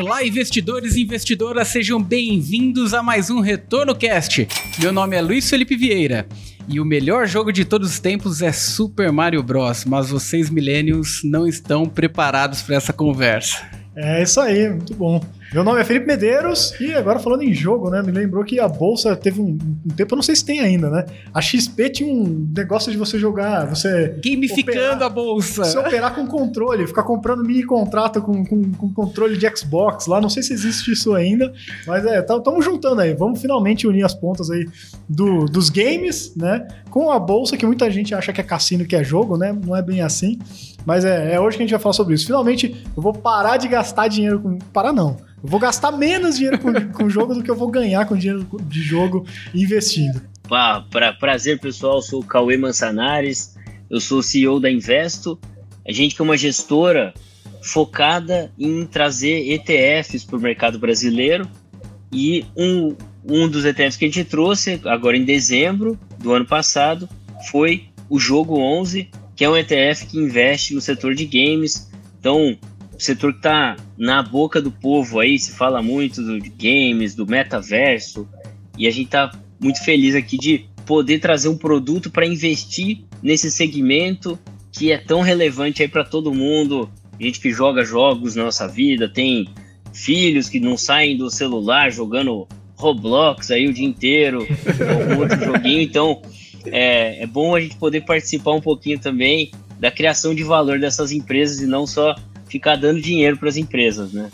Olá, investidores e investidoras, sejam bem-vindos a mais um Retorno Cast. Meu nome é Luiz Felipe Vieira e o melhor jogo de todos os tempos é Super Mario Bros. Mas vocês, millennials, não estão preparados para essa conversa. É isso aí, muito bom. Meu nome é Felipe Medeiros e agora falando em jogo, né? Me lembrou que a bolsa teve um, um, tempo, eu não sei se tem ainda, né? A XP tinha um negócio de você jogar, você. Gamificando operar, a bolsa. Você operar com controle, ficar comprando mini contrato com, com, com, controle de Xbox lá. Não sei se existe isso ainda, mas é, estamos tá, juntando aí. Vamos finalmente unir as pontas aí do, dos games, né? Com a bolsa, que muita gente acha que é cassino, que é jogo, né? Não é bem assim. Mas é, é hoje que a gente vai falar sobre isso. Finalmente, eu vou parar de gastar dinheiro com. Parar não vou gastar menos dinheiro com, com jogo do que eu vou ganhar com dinheiro de jogo investindo. Pra, prazer, pessoal. Sou o Cauê Mansanares, eu sou o CEO da Investo. A gente que é uma gestora focada em trazer ETFs para o mercado brasileiro. E um, um dos ETFs que a gente trouxe agora em dezembro do ano passado foi o Jogo 11, que é um ETF que investe no setor de games. Então, setor que está na boca do povo aí, se fala muito do, de games, do metaverso, e a gente está muito feliz aqui de poder trazer um produto para investir nesse segmento que é tão relevante aí para todo mundo. Gente que joga jogos na nossa vida, tem filhos que não saem do celular jogando Roblox aí o dia inteiro, ou outro joguinho. Então, é, é bom a gente poder participar um pouquinho também da criação de valor dessas empresas e não só ficar dando dinheiro para as empresas, né?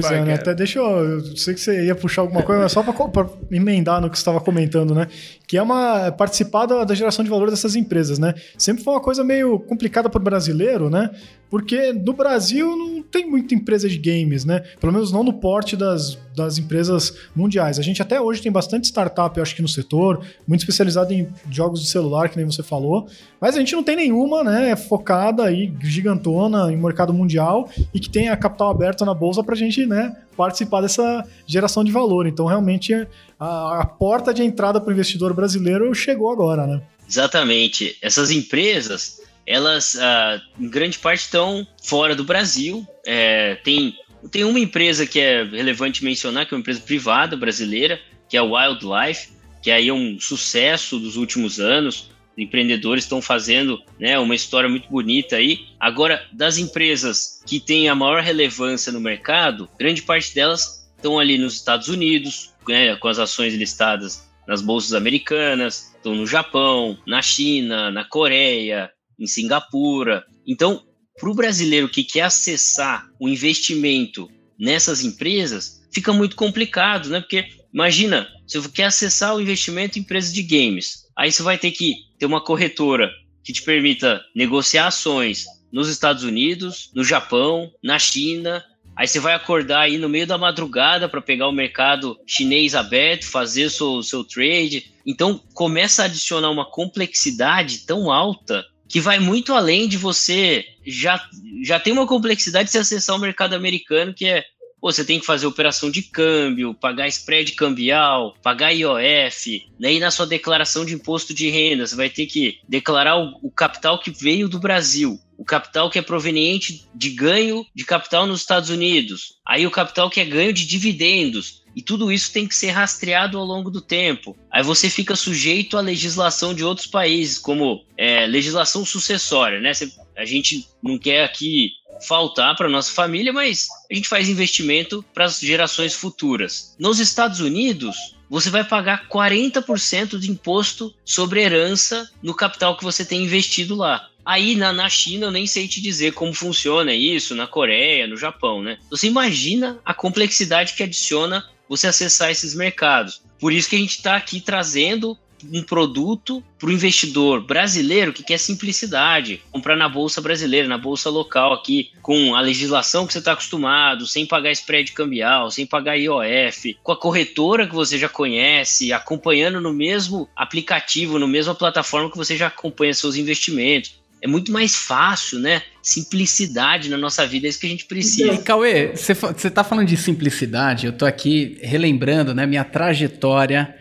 Pois Vai, é, né? Até deixa eu. Eu sei que você ia puxar alguma coisa, mas só para emendar no que você estava comentando, né? Que é uma. participar da, da, geração de valor dessas empresas, né? Sempre foi uma coisa meio complicada para o brasileiro, né? Porque no Brasil não tem muita empresa de games, né? Pelo menos não no porte das, das empresas mundiais. A gente até hoje tem bastante startup, eu acho que no setor, muito especializado em jogos de celular, que nem você falou, mas a gente não tem nenhuma, né, focada aí, gigantona, em mercado mundial e que tenha capital aberto na bolsa pra gente, né, participar dessa geração de valor. Então, realmente, a, a porta de entrada para o investidor brasileiro chegou agora, né? Exatamente. Essas empresas elas, uh, em grande parte, estão fora do Brasil. É, tem, tem uma empresa que é relevante mencionar, que é uma empresa privada brasileira, que é a Wildlife, que aí é um sucesso dos últimos anos. Os empreendedores estão fazendo né, uma história muito bonita aí. Agora, das empresas que têm a maior relevância no mercado, grande parte delas estão ali nos Estados Unidos, né, com as ações listadas nas bolsas americanas, estão no Japão, na China, na Coreia, em Singapura. Então, para o brasileiro que quer acessar o investimento nessas empresas, fica muito complicado, né? Porque imagina, você quer acessar o investimento em empresas de games, aí você vai ter que ter uma corretora que te permita negociar ações nos Estados Unidos, no Japão, na China. Aí você vai acordar aí no meio da madrugada para pegar o mercado chinês aberto, fazer seu, seu trade. Então começa a adicionar uma complexidade tão alta que vai muito além de você já, já tem uma complexidade de acessar o mercado americano, que é pô, você tem que fazer operação de câmbio, pagar spread cambial, pagar IOF, né? e na sua declaração de imposto de renda, você vai ter que declarar o, o capital que veio do Brasil, o capital que é proveniente de ganho de capital nos Estados Unidos, aí o capital que é ganho de dividendos, e tudo isso tem que ser rastreado ao longo do tempo. Aí você fica sujeito à legislação de outros países, como é, legislação sucessória, né? A gente não quer aqui faltar para nossa família, mas a gente faz investimento para as gerações futuras. Nos Estados Unidos, você vai pagar 40% de imposto sobre herança no capital que você tem investido lá. Aí na, na China eu nem sei te dizer como funciona isso, na Coreia, no Japão, né? Você imagina a complexidade que adiciona você acessar esses mercados. Por isso que a gente está aqui trazendo um produto para o investidor brasileiro que quer simplicidade, comprar na bolsa brasileira, na bolsa local aqui, com a legislação que você está acostumado, sem pagar spread cambial, sem pagar IOF, com a corretora que você já conhece, acompanhando no mesmo aplicativo, no mesma plataforma que você já acompanha seus investimentos é muito mais fácil, né? Simplicidade na nossa vida, é isso que a gente precisa. E, Cauê, você está falando de simplicidade, eu estou aqui relembrando né, minha trajetória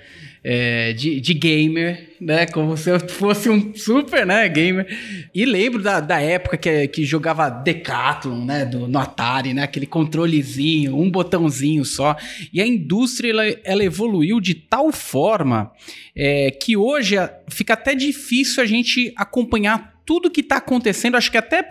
é, de, de gamer, né? Como se eu fosse um super, né, gamer. E lembro da, da época que, que jogava Decathlon, né, do, no Atari, né? Aquele controlezinho, um botãozinho só. E a indústria, ela, ela evoluiu de tal forma é, que hoje fica até difícil a gente acompanhar tudo que está acontecendo, acho que até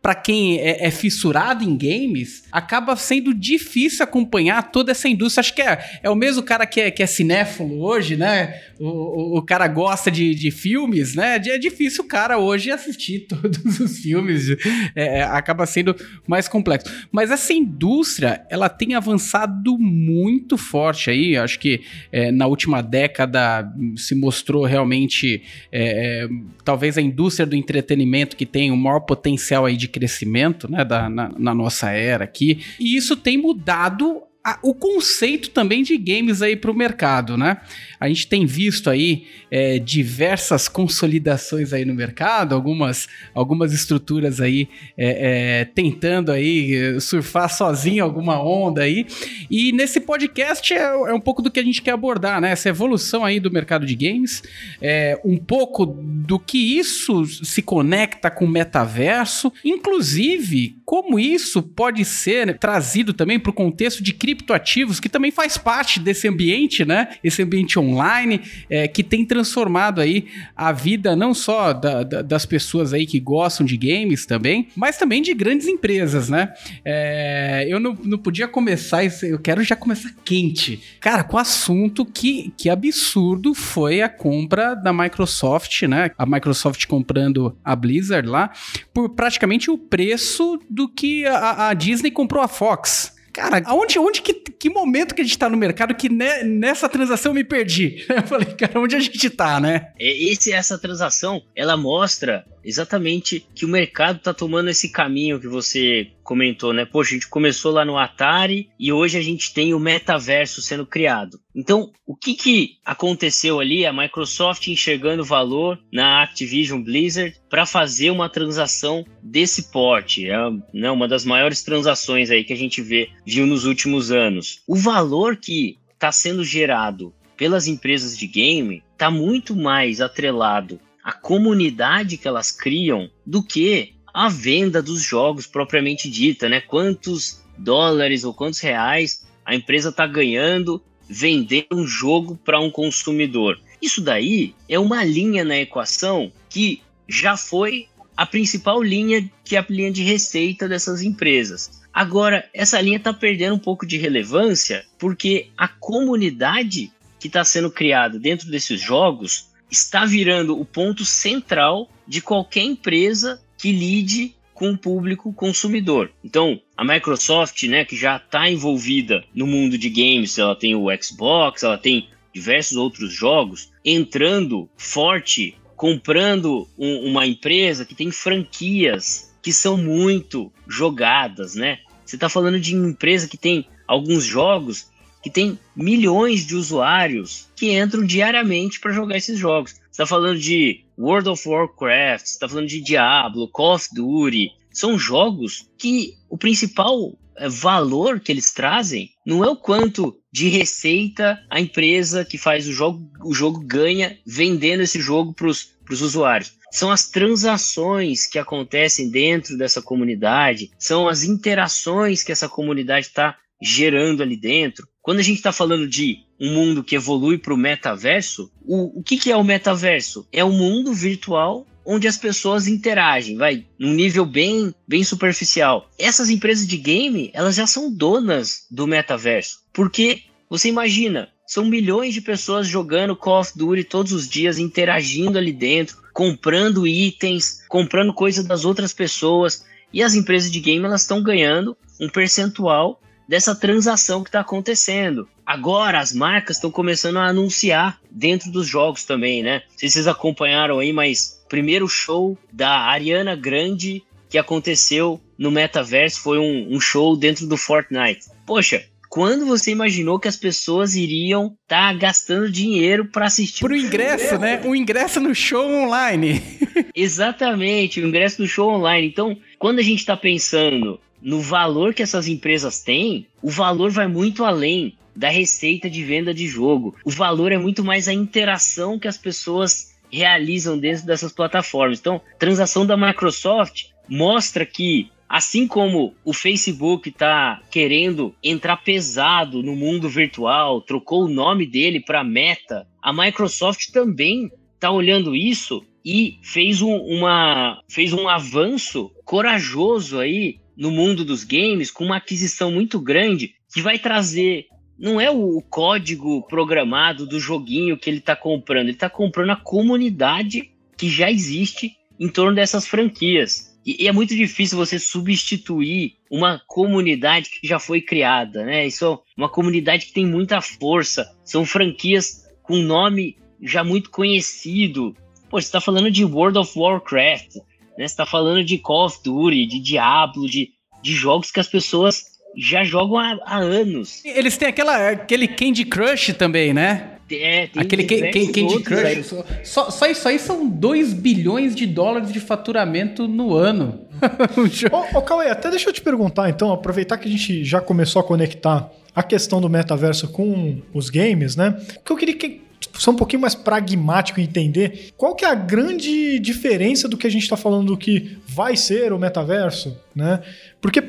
para quem é, é, fissurado em games, acaba sendo difícil acompanhar toda essa indústria. Acho que é, é o mesmo cara que é, que é cinéfilo hoje, né? O, o, o cara gosta de, de filmes, né? É difícil o cara hoje assistir todos os filmes. É, é, acaba sendo mais complexo. Mas essa indústria, ela tem avançado muito forte aí. Acho que é, na última década se mostrou realmente é, talvez a indústria do entretenimento que tem o maior potencial aí de crescimento, né, da, na, na nossa era aqui. E isso tem mudado a, o conceito também de games aí para o mercado, né? A gente tem visto aí é, diversas consolidações aí no mercado, algumas, algumas estruturas aí é, é, tentando aí surfar sozinho alguma onda aí. E nesse podcast é, é, um pouco do que a gente quer abordar, né? Essa evolução aí do mercado de games, é, um pouco do que isso se conecta com o metaverso, inclusive como isso pode ser trazido também para o contexto de criptoativos, que também faz parte desse ambiente, né? Esse ambiente online é, que tem transformado aí a vida não só da, da, das pessoas aí que gostam de games também, mas também de grandes empresas, né? É, eu não, não podia começar, eu quero já começar quente. Cara, com o assunto que, que absurdo foi a compra da Microsoft, né? A Microsoft comprando a Blizzard lá por praticamente o preço do que a, a Disney comprou a Fox. Cara, aonde, onde que, que momento que a gente tá no mercado que ne, nessa transação eu me perdi? Eu falei, cara, onde a gente tá, né? Esse, essa transação, ela mostra exatamente que o mercado está tomando esse caminho que você comentou, né? Poxa, a gente começou lá no Atari e hoje a gente tem o metaverso sendo criado. Então, o que, que aconteceu ali? A Microsoft enxergando valor na Activision Blizzard para fazer uma transação desse porte. É né, uma das maiores transações aí que a gente vê, viu nos últimos anos. O valor que está sendo gerado pelas empresas de game está muito mais atrelado a comunidade que elas criam do que a venda dos jogos propriamente dita, né? Quantos dólares ou quantos reais a empresa está ganhando vendendo um jogo para um consumidor. Isso daí é uma linha na equação que já foi a principal linha que é a linha de receita dessas empresas. Agora, essa linha está perdendo um pouco de relevância porque a comunidade que está sendo criada dentro desses jogos está virando o ponto central de qualquer empresa que lide com o público consumidor. Então, a Microsoft, né, que já está envolvida no mundo de games, ela tem o Xbox, ela tem diversos outros jogos, entrando forte, comprando um, uma empresa que tem franquias que são muito jogadas, né? Você está falando de uma empresa que tem alguns jogos que tem milhões de usuários que entram diariamente para jogar esses jogos. Você está falando de World of Warcraft, você está falando de Diablo, Call of Duty. São jogos que o principal é, valor que eles trazem não é o quanto de receita a empresa que faz o jogo, o jogo ganha vendendo esse jogo para os usuários. São as transações que acontecem dentro dessa comunidade, são as interações que essa comunidade está gerando ali dentro. Quando a gente está falando de um mundo que evolui para o metaverso, o, o que, que é o metaverso? É um mundo virtual onde as pessoas interagem, vai, num nível bem, bem superficial. Essas empresas de game, elas já são donas do metaverso, porque você imagina, são milhões de pessoas jogando Call of Duty todos os dias, interagindo ali dentro, comprando itens, comprando coisas das outras pessoas, e as empresas de game elas estão ganhando um percentual dessa transação que está acontecendo. Agora as marcas estão começando a anunciar dentro dos jogos também, né? Não sei se vocês acompanharam aí, mas o primeiro show da Ariana Grande que aconteceu no metaverso foi um, um show dentro do Fortnite. Poxa, quando você imaginou que as pessoas iriam estar tá gastando dinheiro para assistir pro ingresso, né? O ingresso no show online. Exatamente, o ingresso no show online. Então, quando a gente está pensando no valor que essas empresas têm, o valor vai muito além da receita de venda de jogo. O valor é muito mais a interação que as pessoas realizam dentro dessas plataformas. Então, transação da Microsoft mostra que Assim como o Facebook está querendo entrar pesado no mundo virtual, trocou o nome dele para Meta, a Microsoft também está olhando isso e fez um, uma, fez um avanço corajoso aí no mundo dos games com uma aquisição muito grande que vai trazer não é o código programado do joguinho que ele está comprando, ele está comprando a comunidade que já existe em torno dessas franquias. E, é muito difícil você substituir uma comunidade que já foi criada, né? Isso é uma comunidade que tem muita força, são franquias com nome já muito conhecido. Pô, você está falando de World of Warcraft, né? Você está falando de Call of Duty, de Diablo, de, de jogos que as pessoas já jogam há, há anos. Eles têm aquela, aquele Candy Crush também, né? É, tem Aquele Candy, Candy Crush. Só, só, isso aí são 2 bilhões de dólares de faturamento no ano. ô, ô Cauê, até deixa eu te perguntar, então, aproveitar que a gente já começou a conectar a questão do metaverso com os games, né? Que eu queria que ser um pouquinho mais pragmático e entender qual que é a grande diferença do que a gente está falando do que vai ser o metaverso, né? Porque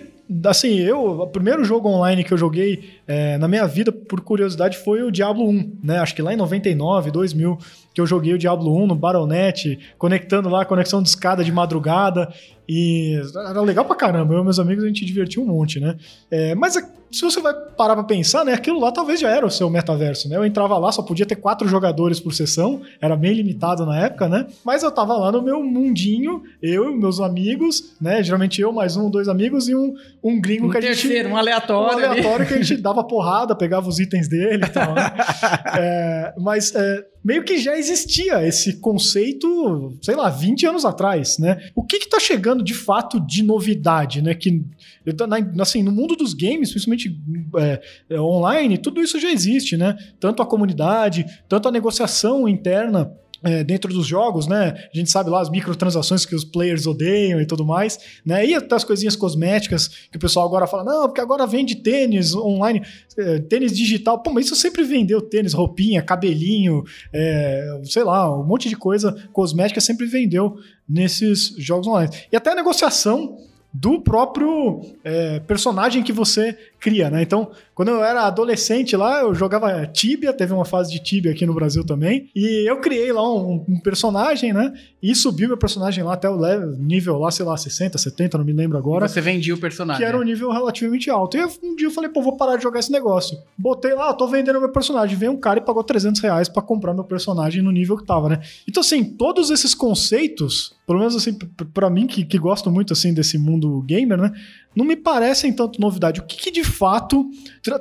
assim, eu, o primeiro jogo online que eu joguei é, na minha vida, por curiosidade, foi o Diablo 1, né? Acho que lá em 99, 2000, que eu joguei o Diablo 1 no Battle.net, conectando lá, conexão de escada de madrugada, e era legal pra caramba. Eu e meus amigos a gente divertiu um monte, né? É, mas se você vai parar pra pensar, né? Aquilo lá talvez já era o seu metaverso, né? Eu entrava lá, só podia ter quatro jogadores por sessão, era bem limitado na época, né? Mas eu tava lá no meu mundinho, eu e meus amigos, né? Geralmente eu, mais um, dois amigos e um, um gringo um que a gente. Terceiro, um aleatório. Um aleatório ali. que a gente dava porrada, pegava os itens dele e tal. Né? é, mas é, meio que já existia esse conceito, sei lá, 20 anos atrás, né? O que que tá chegando de fato de novidade, né? Que, assim, no mundo dos games, principalmente é, é, online, tudo isso já existe, né? Tanto a comunidade, tanto a negociação interna é, dentro dos jogos, né? A gente sabe lá as microtransações que os players odeiam e tudo mais, né? E até as coisinhas cosméticas que o pessoal agora fala, não, porque agora vende tênis online, é, tênis digital. Pô, mas isso sempre vendeu tênis, roupinha, cabelinho, é, sei lá, um monte de coisa cosmética sempre vendeu nesses jogos online. E até a negociação do próprio é, personagem que você cria, né? Então, quando eu era adolescente lá, eu jogava Tibia, teve uma fase de Tibia aqui no Brasil também, e eu criei lá um, um personagem, né? E subi meu personagem lá até o level, nível lá, sei lá, 60, 70, não me lembro agora. E você vendia o personagem. Que era um nível relativamente alto. E um dia eu falei, pô, vou parar de jogar esse negócio. Botei lá, tô vendendo meu personagem. Veio um cara e pagou 300 reais pra comprar meu personagem no nível que tava, né? Então, assim, todos esses conceitos, pelo menos assim, para mim que, que gosto muito assim desse mundo gamer, né? não me parecem tanto novidade. O que, que de fato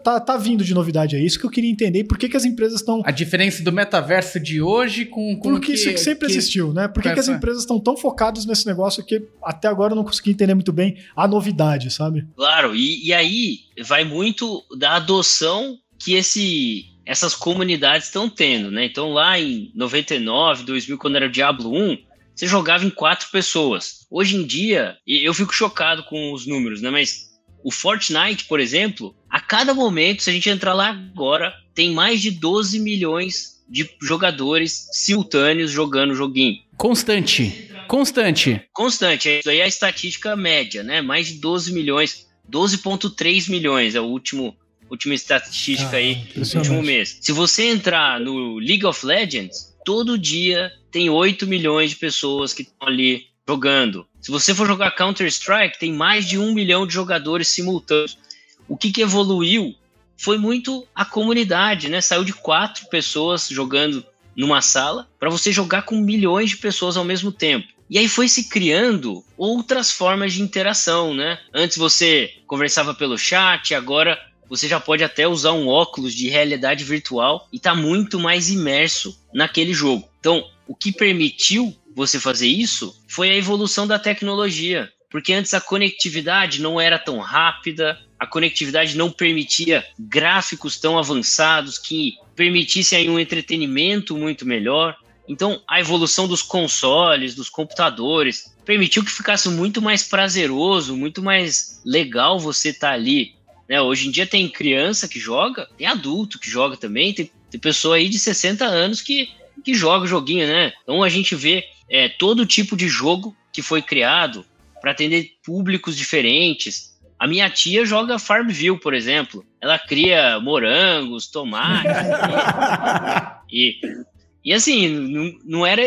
tá, tá, vindo de novidade? É isso que eu queria entender. Por que, que as empresas estão. A diferença do metaverso de hoje com. com Porque que, isso que sempre que... existiu, né? Por que, que as empresas estão tão focadas nesse negócio que até agora eu não consegui entender muito bem a novidade, sabe? Claro, e, e aí vai muito da adoção que esse essas comunidades estão tendo, né? Então lá em 99, 2000, quando era o Diablo 1, você jogava em quatro pessoas. Hoje em dia, eu fico chocado com os números, né? Mas o Fortnite, por exemplo, a cada momento, se a gente entrar lá agora, tem mais de 12 milhões de jogadores simultâneos jogando o joguinho. Constante. Constante. Constante. Isso aí é a estatística média, né? Mais de 12 milhões. 12,3 milhões é o último última estatística ah, aí do último mês. Se você entrar no League of Legends, todo dia tem 8 milhões de pessoas que estão ali jogando. Se você for jogar Counter-Strike, tem mais de um milhão de jogadores simultâneos. O que, que evoluiu foi muito a comunidade, né? Saiu de quatro pessoas jogando numa sala para você jogar com milhões de pessoas ao mesmo tempo. E aí foi se criando outras formas de interação, né? Antes você conversava pelo chat, agora você já pode até usar um óculos de realidade virtual e tá muito mais imerso naquele jogo. Então, o que permitiu você fazer isso foi a evolução da tecnologia, porque antes a conectividade não era tão rápida, a conectividade não permitia gráficos tão avançados que permitissem um entretenimento muito melhor. Então, a evolução dos consoles, dos computadores, permitiu que ficasse muito mais prazeroso, muito mais legal você estar tá ali Né? Hoje em dia tem criança que joga, tem adulto que joga também, tem, tem pessoa aí de 60 anos que, que joga joguinho, né? Então a gente vê é, todo tipo de jogo que foi criado para atender públicos diferentes. A minha tia joga Farmville, por exemplo. Ela cria morangos, tomates. e, e assim, não, não era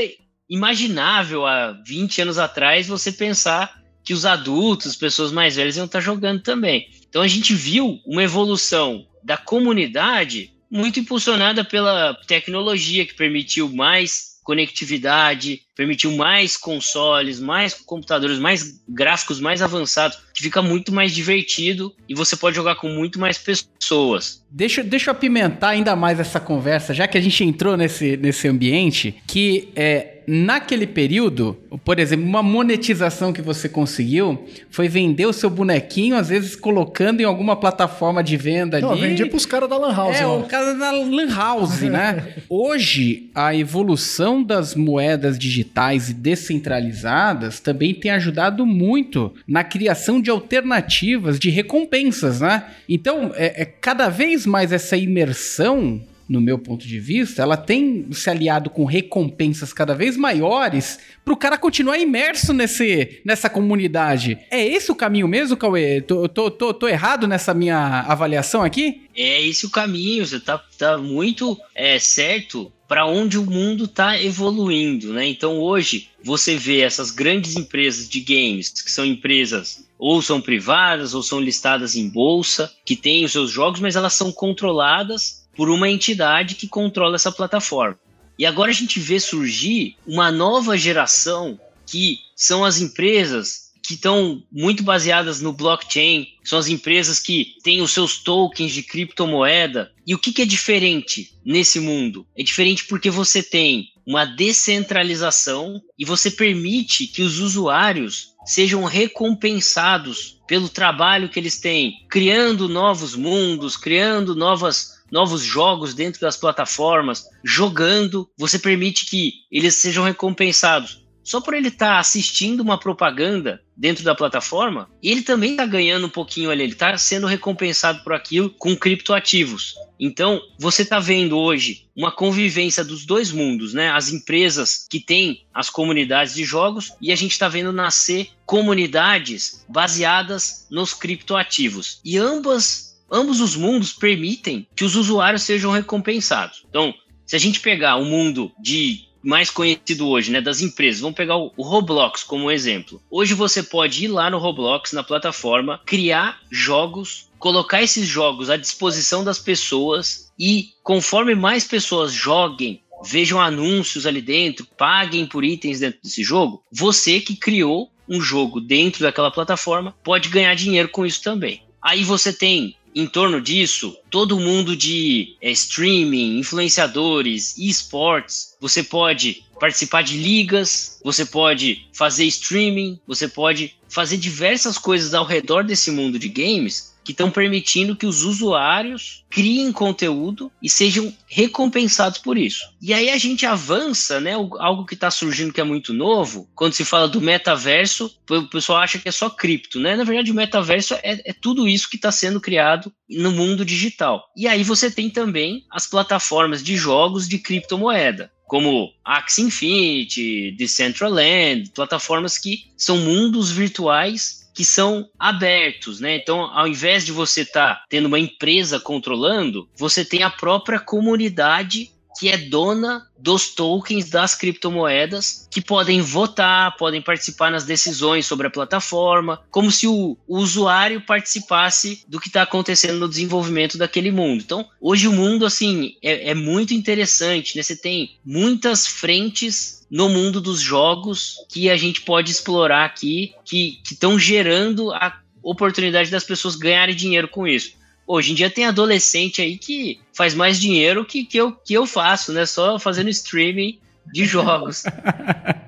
imaginável há 20 anos atrás você pensar que os adultos, pessoas mais velhas iam estar jogando também. Então a gente viu uma evolução da comunidade muito impulsionada pela tecnologia que permitiu mais conectividade, permitiu mais consoles, mais computadores, mais gráficos mais avançados, que fica muito mais divertido e você pode jogar com muito mais pessoas. Deixa, deixa eu apimentar ainda mais essa conversa, já que a gente entrou nesse, nesse ambiente, que é, naquele período, por exemplo, uma monetização que você conseguiu foi vender o seu bonequinho, às vezes colocando em alguma plataforma de venda Não, ali. vendia pros caras da Lan House. É, lá. o cara da Lan House, né? Hoje, a evolução das moedas digitais e descentralizadas também tem ajudado muito na criação de alternativas de recompensas, né? Então, é, é cada vez mais essa imersão no meu ponto de vista, ela tem se aliado com recompensas cada vez maiores para o cara continuar imerso nesse, nessa comunidade. É esse o caminho mesmo, Cauê? Tô, tô, tô, tô errado nessa minha avaliação aqui? É esse o caminho, você tá, tá muito é, certo para onde o mundo está evoluindo, né? Então hoje você vê essas grandes empresas de games, que são empresas ou são privadas ou são listadas em bolsa, que têm os seus jogos, mas elas são controladas por uma entidade que controla essa plataforma. E agora a gente vê surgir uma nova geração que são as empresas que estão muito baseadas no blockchain, são as empresas que têm os seus tokens de criptomoeda. E o que, que é diferente nesse mundo? É diferente porque você tem uma descentralização e você permite que os usuários sejam recompensados pelo trabalho que eles têm, criando novos mundos, criando novas novos jogos dentro das plataformas, jogando, você permite que eles sejam recompensados. Só por ele estar tá assistindo uma propaganda dentro da plataforma, ele também está ganhando um pouquinho ali, ele está sendo recompensado por aquilo com criptoativos. Então, você está vendo hoje uma convivência dos dois mundos, né? As empresas que têm as comunidades de jogos e a gente está vendo nascer comunidades baseadas nos criptoativos. E ambas ambos os mundos permitem que os usuários sejam recompensados. Então, se a gente pegar o mundo de mais conhecido hoje, né, das empresas, vamos pegar o, Roblox como exemplo. Hoje você pode ir lá no Roblox, na plataforma, criar jogos, colocar esses jogos à disposição das pessoas e conforme mais pessoas joguem, vejam anúncios ali dentro, paguem por itens dentro desse jogo, você que criou um jogo dentro daquela plataforma pode ganhar dinheiro com isso também. Aí você tem em torno disso, todo mundo de é, streaming, influenciadores, esportes, você pode participar de ligas, você pode fazer streaming, você pode fazer diversas coisas ao redor desse mundo de games que estão permitindo que os usuários criem conteúdo e sejam recompensados por isso. E aí a gente avança, né? Algo que está surgindo que é muito novo, quando se fala do metaverso, o pessoal acha que é só cripto, né? Na verdade, o metaverso é, é tudo isso que está sendo criado no mundo digital. E aí você tem também as plataformas de jogos de criptomoeda como Axie Infinity, Decentraland, plataformas que são mundos virtuais que são abertos, né? Então, ao invés de você estar tá tendo uma empresa controlando, você tem a própria comunidade que é dona dos tokens das criptomoedas, que podem votar, podem participar nas decisões sobre a plataforma, como se o, usuário participasse do que está acontecendo no desenvolvimento daquele mundo. Então, hoje o mundo assim é, é muito interessante, né? Você tem muitas frentes no mundo dos jogos que a gente pode explorar aqui, que estão gerando a oportunidade das pessoas ganharem dinheiro com isso. Hoje em dia tem adolescente aí que faz mais dinheiro que, que, eu, que eu faço, né? Só fazendo streaming de jogos.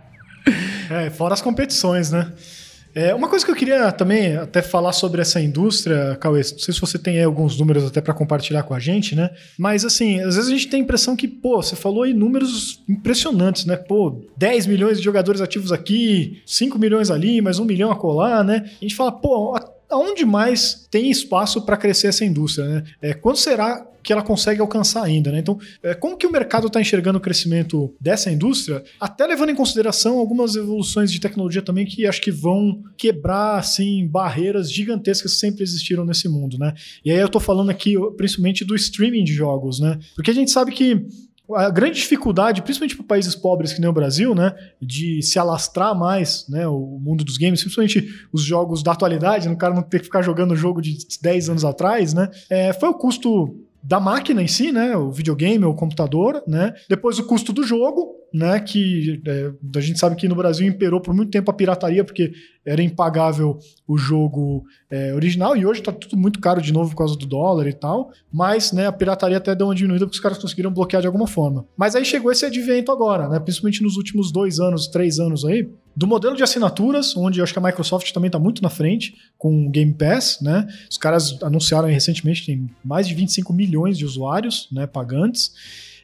é, fora as competições, né? É, uma coisa que eu queria também até falar sobre essa indústria, Cauê, não sei se você tem alguns números até para compartilhar com a gente, né? Mas assim, às vezes a gente tem a impressão que, pô, você falou aí números impressionantes, né? Pô, 10 milhões de jogadores ativos aqui, 5 milhões ali, mais 1 milhão a colar, né? A gente fala, pô, aonde mais tem espaço para crescer essa indústria, né? É, quando será que ela consegue alcançar ainda, né? Então, é, como que o mercado está enxergando o crescimento dessa indústria, até levando em consideração algumas evoluções de tecnologia também que acho que vão quebrar, assim, barreiras gigantescas que sempre existiram nesse mundo, né? E aí eu estou falando aqui principalmente do streaming de jogos, né? Porque a gente sabe que a grande dificuldade, principalmente para países pobres que nem o Brasil, né, de se alastrar mais, né, o mundo dos games, principalmente os jogos da atualidade, né, cara não ter que ficar jogando jogo de 10 anos atrás, né, é, foi o custo da máquina em si, né, o videogame o computador, né, depois o custo do jogo, né, que é, a gente sabe que no Brasil imperou por muito tempo a pirataria, porque era impagável o jogo é, original, e hoje está tudo muito caro de novo por causa do dólar e tal, mas né, a pirataria até deu uma diminuída porque os caras conseguiram bloquear de alguma forma. Mas aí chegou esse advento agora, né, principalmente nos últimos dois anos, três anos aí, do modelo de assinaturas, onde acho que a Microsoft também está muito na frente com o Game Pass, né? Os caras anunciaram recentemente que tem mais de 25 milhões de usuários, né, pagantes.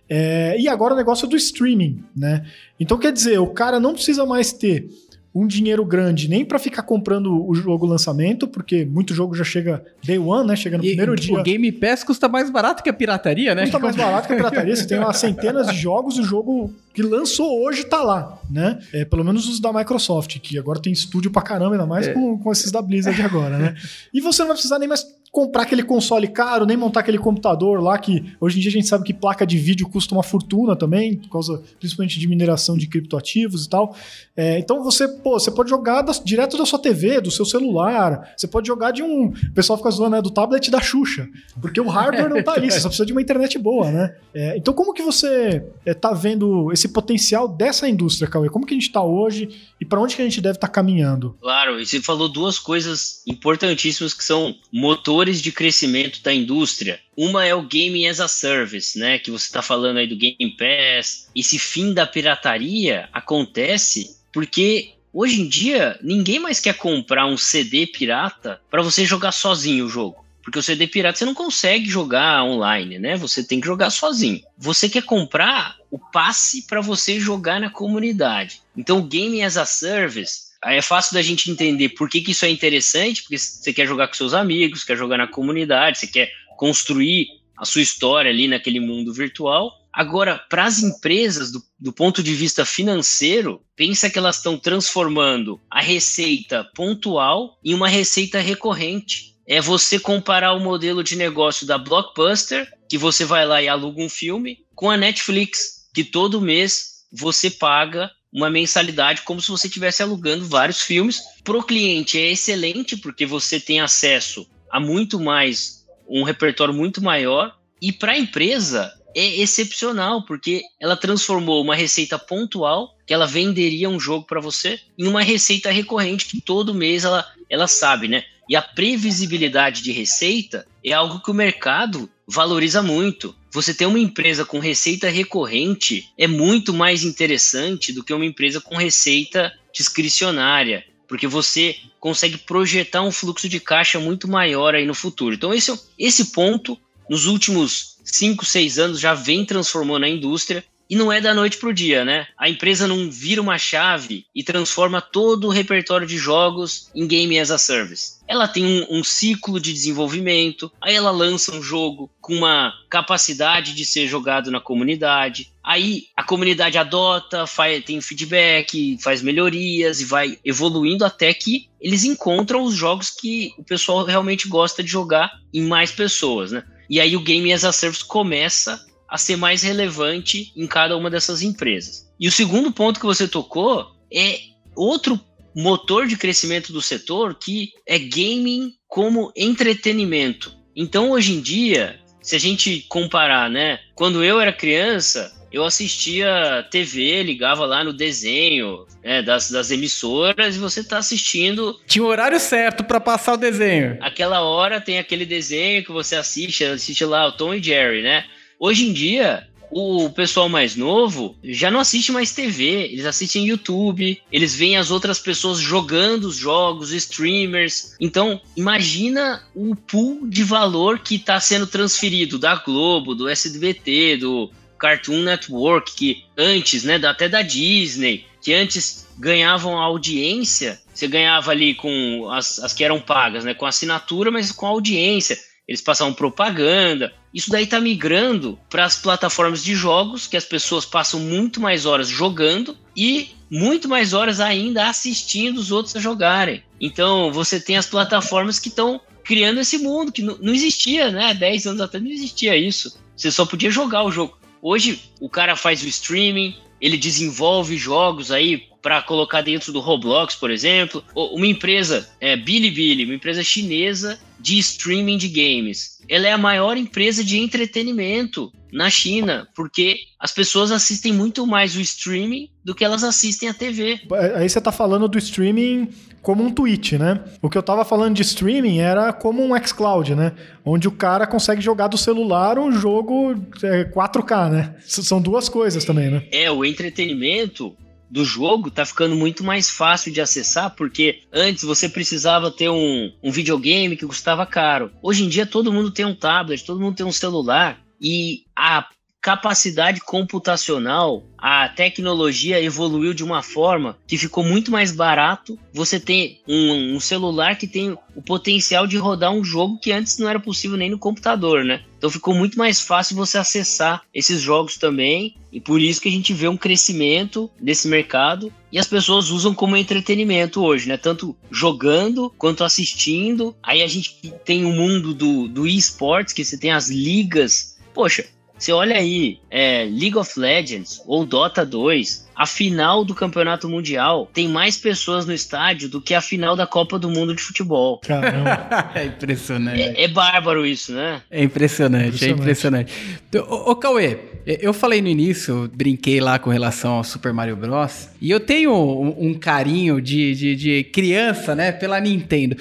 É, e agora o negócio do streaming, né? Então quer dizer, o cara não precisa mais ter um dinheiro grande nem para ficar comprando o jogo lançamento, porque muito jogo já chega day one, né? Chega no e, primeiro dia. O Game Pass custa mais barato que a pirataria, né? Custa mais barato que a pirataria. Você tem lá centenas de jogos e o jogo que lançou hoje tá lá, né? É, pelo menos os da Microsoft, que agora tem estúdio pra caramba, ainda mais é. com, com esses da Blizzard agora, né? E você não vai precisar nem mais comprar aquele console caro, nem montar aquele computador lá que hoje em dia a gente sabe que placa de vídeo custa uma fortuna também, por causa principalmente de mineração de criptoativos e tal. É, então você, pô, você pode jogar da, direto da sua TV, do seu celular, você pode jogar de um. O pessoal fica zoando, né? Do tablet da Xuxa. Porque o hardware não tá ali, você só precisa de uma internet boa, né? É, então, como que você é, tá vendo esse potencial dessa indústria, Cauê? Como que a gente tá hoje e para onde que a gente deve estar tá caminhando? Claro, e você falou duas coisas importantíssimas que são motores de crescimento da indústria. Uma é o Game as a Service, né? Que você está falando aí do Game Pass. Esse fim da pirataria acontece porque hoje em dia ninguém mais quer comprar um CD pirata para você jogar sozinho o jogo. Porque o CD pirata você não consegue jogar online, né? Você tem que jogar sozinho. Você quer comprar o passe para você jogar na comunidade. Então, o Game as a Service Aí é fácil da gente entender por que, que isso é interessante, porque você quer jogar com seus amigos, quer jogar na comunidade, você quer construir a sua história ali naquele mundo virtual. Agora, para as empresas, do, do, ponto de vista financeiro, pensa que elas estão transformando a receita pontual em uma receita recorrente é você comparar o modelo de negócio da Blockbuster, que você vai lá e aluga um filme, com a Netflix, que todo mês você paga uma mensalidade como se você estivesse alugando vários filmes. Para o cliente é excelente, porque você tem acesso a muito mais, um repertório muito maior. E para a empresa é excepcional, porque ela transformou uma receita pontual, que ela venderia um jogo para você, em uma receita recorrente, que todo mês ela, ela sabe, né? E a previsibilidade de receita é algo que o mercado valoriza muito. Você ter uma empresa com receita recorrente é muito mais interessante do que uma empresa com receita discricionária, porque você consegue projetar um fluxo de caixa muito maior aí no futuro. Então esse, esse ponto, nos últimos 5, 6 anos, já vem transformando a indústria e não é da noite pro dia, né? A empresa não vira uma chave e transforma todo o repertório de jogos em game as a service. Ela tem um, um, ciclo de desenvolvimento, aí ela lança um jogo com uma capacidade de ser jogado na comunidade. Aí a comunidade adota, faz, tem feedback, faz melhorias e vai evoluindo até que eles encontram os jogos que o pessoal realmente gosta de jogar em mais pessoas, né? E aí o Game as a Service começa a ser mais relevante em cada uma dessas empresas. E o segundo ponto que você tocou é outro motor de crescimento do setor que é gaming como entretenimento. Então, hoje em dia, se a gente comparar, né, quando eu era criança, eu assistia TV, ligava lá no desenho né, das, das emissoras e você tá assistindo. Tinha o horário certo para passar o desenho. Aquela hora tem aquele desenho que você assiste, assiste lá o Tom e Jerry, né? Hoje em dia, o pessoal mais novo já não assiste mais TV, eles assistem YouTube, eles veem as outras pessoas jogando os jogos, streamers. Então, imagina o pool de valor que está sendo transferido da Globo, do SBT, do Cartoon Network, que antes, né, até da Disney, que antes ganhavam audiência, você ganhava ali com as, as que eram pagas, né? Com assinatura, mas com audiência. Eles passavam propaganda. Isso daí tá migrando para as plataformas de jogos, que as pessoas passam muito mais horas jogando e muito mais horas ainda assistindo os outros a jogarem. Então, você tem as plataformas que estão criando esse mundo que não, existia, né? 10 anos atrás não existia isso. Você só podia jogar o jogo. Hoje, o cara faz o streaming, ele desenvolve jogos aí para colocar dentro do Roblox, por exemplo. Uma empresa, é, Bilibili, uma empresa chinesa de streaming de games. Ela é a maior empresa de entretenimento na China, porque as pessoas assistem muito mais o streaming do que elas assistem a TV. Aí você está falando do streaming como um tweet, né? O que eu tava falando de streaming era como um xCloud, né? Onde o cara consegue jogar do celular um jogo é, 4K, né? São duas coisas também, né? É, o entretenimento do jogo tá ficando muito mais fácil de acessar, porque antes você precisava ter um, um videogame que custava caro. Hoje em dia todo mundo tem um tablet, todo mundo tem um celular. E a capacidade computacional, a tecnologia evoluiu de uma forma que ficou muito mais barato você tem um, um, celular que tem o potencial de rodar um jogo que antes não era possível nem no computador, né? Então ficou muito mais fácil você acessar esses jogos também e por isso que a gente vê um crescimento nesse mercado e as pessoas usam como entretenimento hoje, né? Tanto jogando quanto assistindo. Aí a gente tem o mundo do, do esportes, que você tem as ligas. Poxa, você olha aí, é, League of Legends ou Dota 2, a final do Campeonato Mundial tem mais pessoas no estádio do que a final da Copa do Mundo de futebol. Caramba. é impressionante. É, é, bárbaro isso, né? É impressionante, é impressionante. é impressionante. Então, ô, ô, Cauê, eu falei no início, brinquei lá com relação ao Super Mario Bros. E eu tenho um, um carinho de, de, de criança, né, pela Nintendo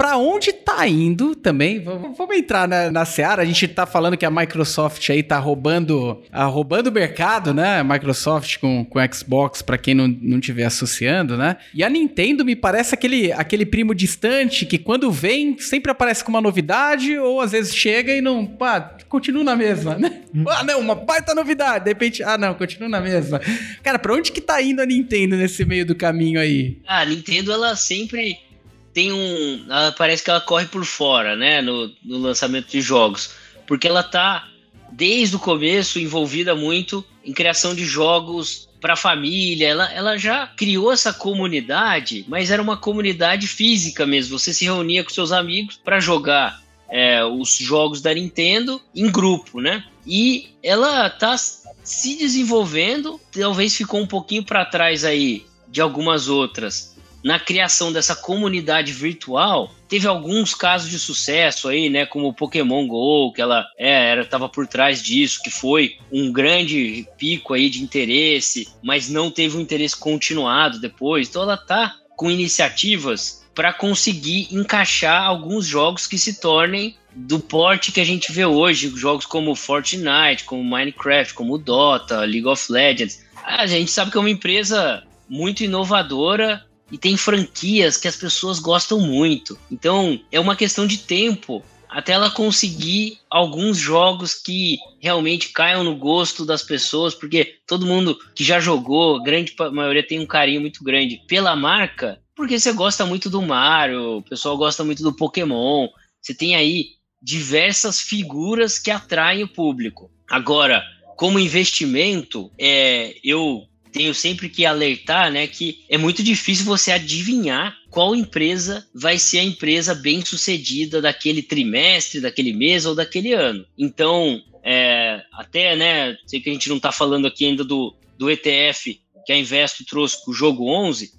para onde tá indo também. Vamos, vamos entrar na, na Seara. A gente tá falando que a Microsoft aí tá roubando, a, roubando o mercado, né? A Microsoft com, com Xbox, para quem não, não tiver associando, né? E a Nintendo me parece aquele, aquele primo distante que quando vem sempre aparece com uma novidade ou às vezes chega e não, pá, continua na mesma, né? Hum. Ah, não, uma baita novidade. De repente, ah, não, continua na mesma. Cara, pra onde que tá indo a Nintendo nesse meio do caminho aí? Ah, a Nintendo, ela sempre tem um. Ela parece que ela corre por fora, né? No, no lançamento de jogos. Porque ela tá, desde o começo, envolvida muito em criação de jogos para família. Ela, ela já criou essa comunidade, mas era uma comunidade física mesmo. Você se reunia com seus amigos para jogar é, os jogos da Nintendo em grupo, né? E ela tá se desenvolvendo, talvez ficou um pouquinho para trás aí de algumas outras na criação dessa comunidade virtual, teve alguns casos de sucesso aí, né, como o Pokémon Go, que ela é, era tava por trás disso, que foi um grande pico aí de interesse, mas não teve um interesse continuado depois. Então ela tá com iniciativas para conseguir encaixar alguns jogos que se tornem do porte que a gente vê hoje, jogos como Fortnite, como Minecraft, como Dota, League of Legends. A gente sabe que é uma empresa muito inovadora e tem franquias que as pessoas gostam muito. Então é uma questão de tempo até ela conseguir alguns jogos que realmente caiam no gosto das pessoas, porque todo mundo que já jogou, grande maioria tem um carinho muito grande pela marca, porque você gosta muito do Mario, o pessoal gosta muito do Pokémon, você tem aí diversas figuras que atraem o público. Agora, como investimento, é, eu tenho sempre que alertar, né, que é muito difícil você adivinhar qual empresa vai ser a empresa bem sucedida daquele trimestre, daquele mês ou daquele ano. Então, é, até, né, sei que a gente não está falando aqui ainda do, do ETF que a Investo trouxe para o jogo 11,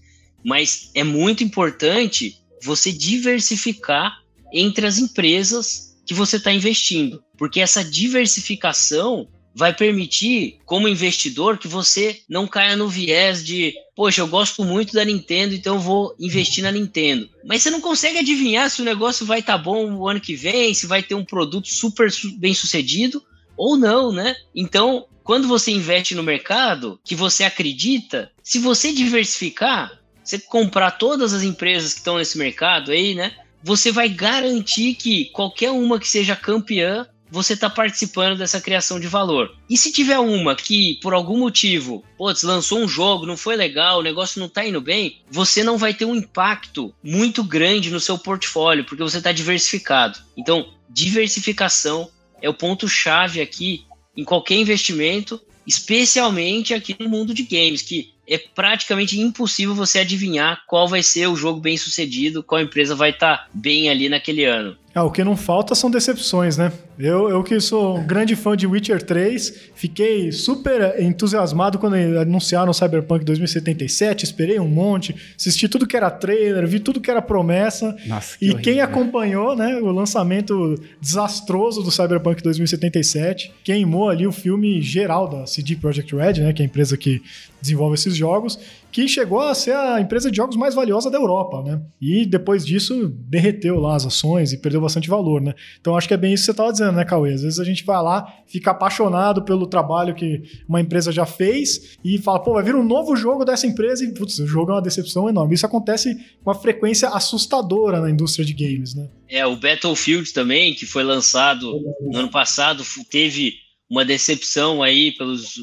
mas é muito importante você diversificar entre as empresas que você está investindo, porque essa diversificação vai permitir, como investidor, que você não caia no viés de, poxa, eu gosto muito da Nintendo, então eu vou investir na Nintendo. Mas você não consegue adivinhar se o negócio vai estar tá bom o ano que vem, se vai ter um produto super bem sucedido ou não, né? Então, quando você investe no mercado que você acredita, se você diversificar, você comprar todas as empresas que estão nesse mercado aí, né? Você vai garantir que qualquer uma que seja campeã você está participando dessa criação de valor. E se tiver uma que, por algum motivo, putz, lançou um jogo, não foi legal, o negócio não está indo bem, você não vai ter um impacto muito grande no seu portfólio, porque você está diversificado. Então, diversificação é o ponto-chave aqui em qualquer investimento, especialmente aqui no mundo de games, que é praticamente impossível você adivinhar qual vai ser o jogo bem sucedido, qual empresa vai estar tá bem ali naquele ano. Ah, o que não falta são decepções, né? Eu, eu que sou um grande fã de Witcher 3, fiquei super entusiasmado quando anunciaram Cyberpunk 2077, esperei um monte, assisti tudo que era trailer, vi tudo que era promessa. Nossa, que e horrível. quem acompanhou, né, o lançamento desastroso do Cyberpunk 2077, queimou ali o filme geral da CD Projekt Red, né, que é a empresa que desenvolve esses jogos, que chegou a ser a empresa de jogos mais valiosa da Europa, né? E depois disso derreteu lá as ações e perdeu bastante valor, né? Então acho que é bem isso que você estava dizendo, né, Cauê? Às vezes a gente vai lá, fica apaixonado pelo trabalho que uma empresa já fez e fala, pô, vai vir um novo jogo dessa empresa e, putz, o jogo é uma decepção enorme. Isso acontece com uma frequência assustadora na indústria de games, né? É, o Battlefield também, que foi lançado no ano passado, teve uma decepção aí pelos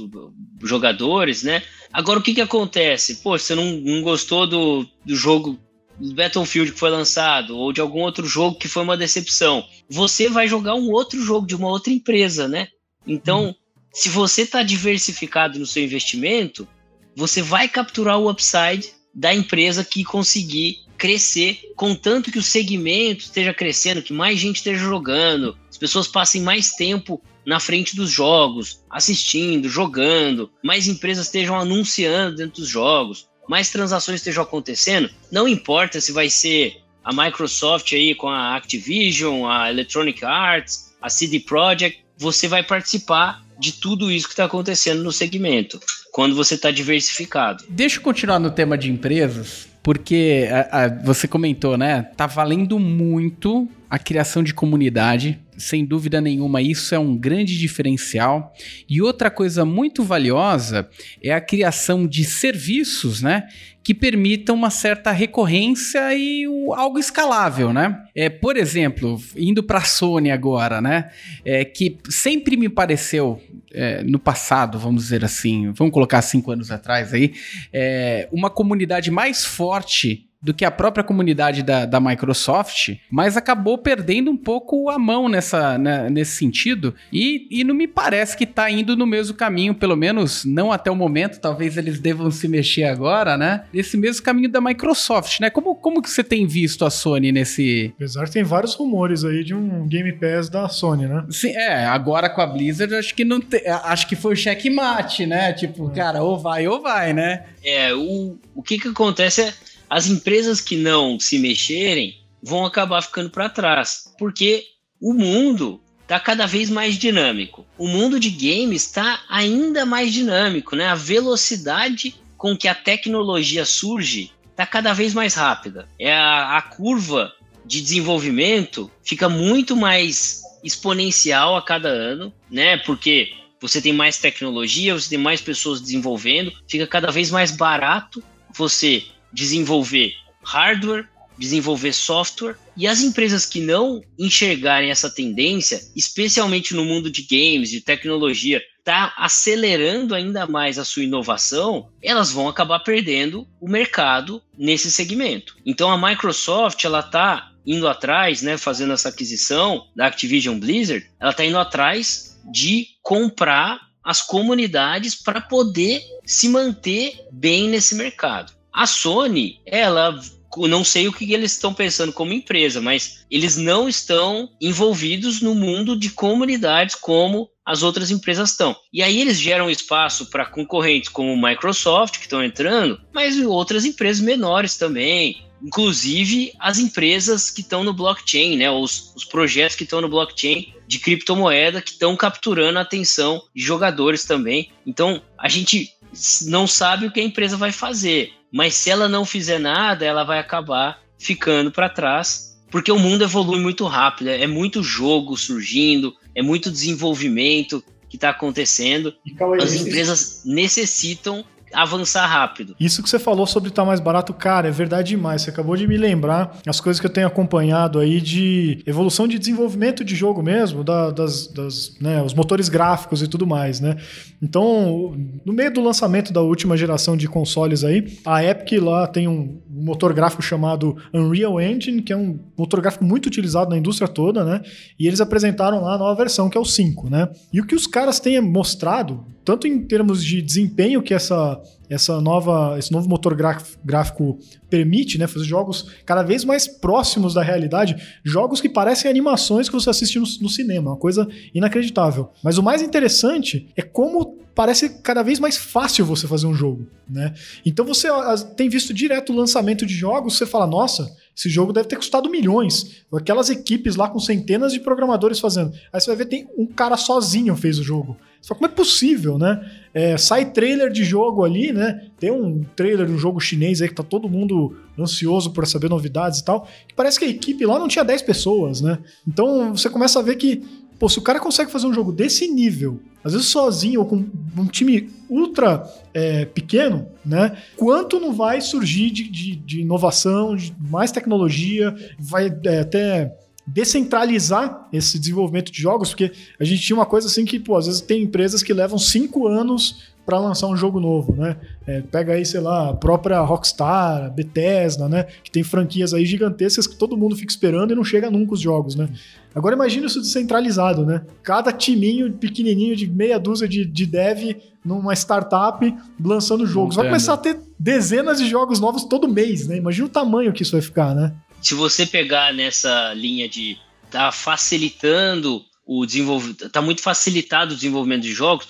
jogadores, né? Agora, o que que acontece? Pô, você não, não gostou do, do jogo do Battlefield que foi lançado, ou de algum outro jogo que foi uma decepção. Você vai jogar um outro jogo de uma outra empresa, né? Então, hum. se você está diversificado no seu investimento, você vai capturar o upside da empresa que conseguir crescer, contanto que o segmento esteja crescendo, que mais gente esteja jogando, as pessoas passem mais tempo na frente dos jogos, assistindo, jogando, mais empresas estejam anunciando dentro dos jogos, mais transações estejam acontecendo, não importa se vai ser a Microsoft aí com a Activision, a Electronic Arts, a CD Projekt, você vai participar de tudo isso que está acontecendo no segmento, quando você está diversificado. Deixa eu continuar no tema de empresas, porque a, a, você comentou, né? Tá valendo muito a criação de comunidade sem dúvida nenhuma, isso é um grande diferencial. E outra coisa muito valiosa é a criação de serviços, né? Que permitam uma certa recorrência e algo escalável, né? É, por exemplo, indo para a Sony agora, né? É, que sempre me pareceu é, no passado, vamos dizer assim, vamos colocar cinco anos atrás aí, é, uma comunidade mais forte do que a própria comunidade da, da Microsoft, mas acabou perdendo um pouco a mão nessa, né, nesse sentido e, e não me parece que está indo no mesmo caminho, pelo menos não até o momento, talvez eles devam se mexer agora, né? Esse mesmo caminho da Microsoft, né? Como, como que você tem visto a Sony nesse... Apesar que tem vários rumores aí de um Game Pass da Sony, né? Sim, é, agora com a Blizzard acho que não te... acho que foi o checkmate, né? Tipo, é. cara, ou vai ou vai, né? É, o, o que que acontece é as empresas que não se mexerem vão acabar ficando para trás, porque o mundo está cada vez mais dinâmico. O mundo de games está ainda mais dinâmico, né? A velocidade com que a tecnologia surge está cada vez mais rápida. É a, a curva de desenvolvimento fica muito mais exponencial a cada ano, né? Porque você tem mais tecnologia, você tem mais pessoas desenvolvendo, fica cada vez mais barato você desenvolver hardware, desenvolver software, e as empresas que não enxergarem essa tendência, especialmente no mundo de games, de tecnologia, está acelerando ainda mais a sua inovação, elas vão acabar perdendo o mercado nesse segmento. Então a Microsoft ela está indo atrás, né, fazendo essa aquisição da Activision Blizzard, ela está indo atrás de comprar as comunidades para poder se manter bem nesse mercado. A Sony, ela não sei o que eles estão pensando como empresa, mas eles não estão envolvidos no mundo de comunidades como as outras empresas estão. E aí eles geram espaço para concorrentes como Microsoft, que estão entrando, mas outras empresas menores também. Inclusive as empresas que estão no blockchain, né? Os, os projetos que estão no blockchain de criptomoeda que estão capturando a atenção de jogadores também. Então a gente não sabe o que a empresa vai fazer. Mas se ela não fizer nada, ela vai acabar ficando para trás, porque o mundo evolui muito rápido, é muito jogo surgindo, é muito desenvolvimento que está acontecendo. As empresas necessitam avançar rápido. Isso que você falou sobre estar tá mais barato, cara, é verdade demais. Você acabou de me lembrar as coisas que eu tenho acompanhado aí de evolução de desenvolvimento de jogo mesmo, da, das, das né, os motores gráficos e tudo mais, né? Então, no meio do lançamento da última geração de consoles aí, a Epic lá tem um motor gráfico chamado Unreal Engine, que é um motor gráfico muito utilizado na indústria toda, né? E eles apresentaram lá a nova versão, que é o 5, né? E o que os caras têm mostrado, tanto em termos de desempenho que essa, essa nova, esse novo motor gráfico permite, né, fazer jogos cada vez mais próximos da realidade, jogos que parecem animações que você assiste no, no cinema, uma coisa inacreditável. Mas o mais interessante é como parece cada vez mais fácil você fazer um jogo, né? Então você tem visto direto o lançamento de jogos, você fala, nossa, esse jogo deve ter custado milhões. Aquelas equipes lá com centenas de programadores fazendo. Aí você vai ver, tem um cara sozinho fez o jogo. Só como é possível, né? É, sai trailer de jogo ali, né? Tem um trailer de um jogo chinês aí que tá todo mundo ansioso por saber novidades e tal. Que parece que a equipe lá não tinha 10 pessoas, né? Então você começa a ver que Pô, se o cara consegue fazer um jogo desse nível, às vezes sozinho ou com um time ultra é, pequeno, né? Quanto não vai surgir de, de, de inovação, de mais tecnologia, vai é, até descentralizar esse desenvolvimento de jogos, porque a gente tinha uma coisa assim que, pô, às vezes tem empresas que levam cinco anos para lançar um jogo novo, né? É, pega aí, sei lá, a própria Rockstar, Bethesda, né? Que tem franquias aí gigantescas que todo mundo fica esperando e não chega nunca os jogos, né? Agora imagina isso descentralizado, né? Cada timinho pequenininho de meia dúzia de, de dev numa startup lançando jogos. Vai começar a ter dezenas de jogos novos todo mês, né? Imagina o tamanho que isso vai ficar, né? Se você pegar nessa linha de tá facilitando o desenvolvimento, tá muito facilitado o desenvolvimento de jogos,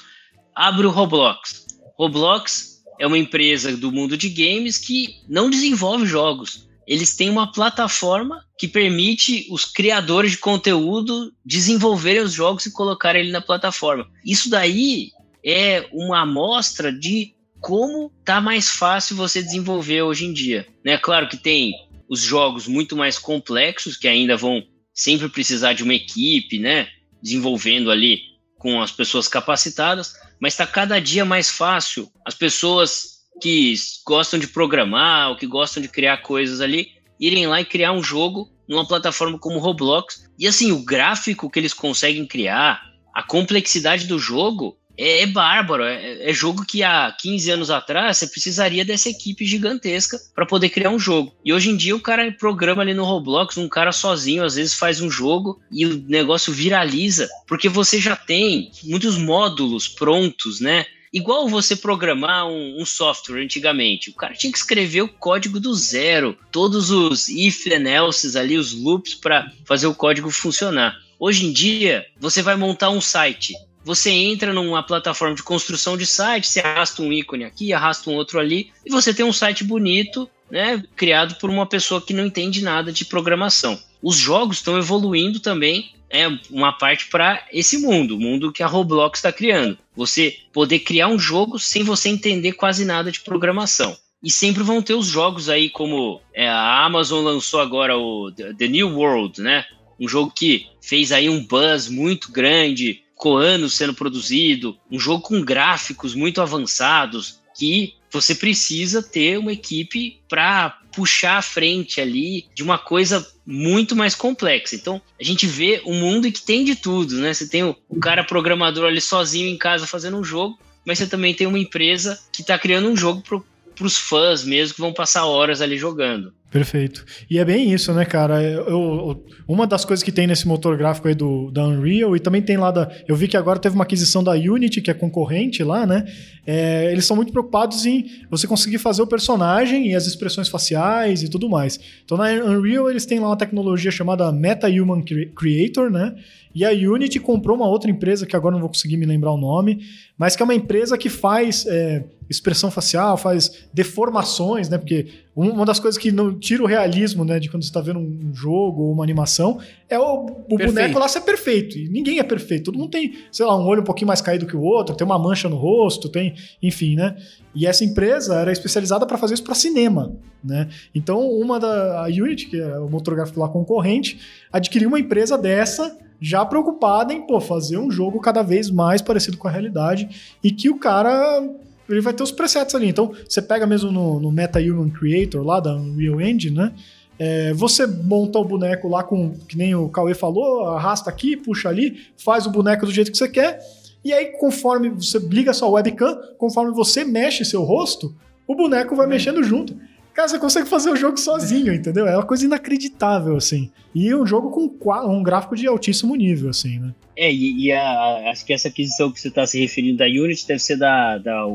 abre o Roblox. Roblox é uma empresa do mundo de games que não desenvolve jogos. Eles têm uma plataforma que permite os criadores de conteúdo desenvolverem os jogos e colocarem ele na plataforma. Isso daí é uma amostra de como tá mais fácil você desenvolver hoje em dia. Né? Claro que tem os jogos muito mais complexos que ainda vão sempre precisar de uma equipe, né? Desenvolvendo ali com as pessoas capacitadas, mas está cada dia mais fácil. As pessoas que gostam de programar ou que gostam de criar coisas ali irem lá e criar um jogo numa plataforma como Roblox. E assim, o gráfico que eles conseguem criar, a complexidade do jogo é, é bárbaro. É, é, jogo que há 15 anos atrás você precisaria dessa equipe gigantesca para poder criar um jogo. E hoje em dia o cara programa ali no Roblox, um cara sozinho às vezes faz um jogo e o negócio viraliza, porque você já tem muitos módulos prontos, né? Igual você programar um, um, software antigamente. O cara tinha que escrever o código do zero, todos os if and else ali, os loops para fazer o código funcionar. Hoje em dia, você vai montar um site você entra numa plataforma de construção de site, você arrasta um ícone aqui, arrasta um outro ali, e você tem um site bonito, né, criado por uma pessoa que não entende nada de programação. Os jogos estão evoluindo também, é uma parte para esse mundo, o mundo que a Roblox está criando. Você poder criar um jogo sem você entender quase nada de programação. E sempre vão ter os jogos aí, como é, a Amazon lançou agora o The New World, né? Um jogo que fez aí um buzz muito grande, ficou anos sendo produzido, um jogo com gráficos muito avançados, que você precisa ter uma equipe para puxar a frente ali de uma coisa muito mais complexa. Então, a gente vê um mundo que tem de tudo, né? Você tem o, o cara programador ali sozinho em casa fazendo um jogo, mas você também tem uma empresa que está criando um jogo para os fãs mesmo que vão passar horas ali jogando. Perfeito. E é bem isso, né, cara? Eu, eu, uma das coisas que tem nesse motor gráfico aí do, da Unreal, e também tem lá da. Eu vi que agora teve uma aquisição da Unity, que é concorrente lá, né? É, eles são muito preocupados em você conseguir fazer o personagem e as expressões faciais e tudo mais. Então na Unreal eles têm lá uma tecnologia chamada Meta Human Creator, né? E a Unity comprou uma outra empresa que agora não vou conseguir me lembrar o nome, mas que é uma empresa que faz. É, expressão facial, faz deformações, né? Porque uma das coisas que não tira o realismo, né, de quando você está vendo um jogo ou uma animação, é o, o boneco lá ser perfeito. E ninguém é perfeito. Todo mundo tem, sei lá, um olho um pouquinho mais caído que o outro, tem uma mancha no rosto, tem, enfim, né? E essa empresa era especializada para fazer isso para cinema, né? Então, uma da a Unity, que é o motor gráfico lá concorrente, adquiriu uma empresa dessa já preocupada em pô, fazer um jogo cada vez mais parecido com a realidade e que o cara ele vai ter os presets ali. Então, você pega mesmo no, no Meta Human Creator lá da Unreal Engine, né? É, você monta o boneco lá com, que nem o Cauê falou, arrasta aqui, puxa ali, faz o boneco do jeito que você quer. E aí, conforme você liga sua webcam, conforme você mexe seu rosto, o boneco vai é. mexendo junto. Cara, você consegue fazer o jogo sozinho, entendeu? É uma coisa inacreditável, assim. E um jogo com um gráfico de altíssimo nível, assim, né? É, e, e a, acho que essa aquisição que você está se referindo da Unity deve ser da, da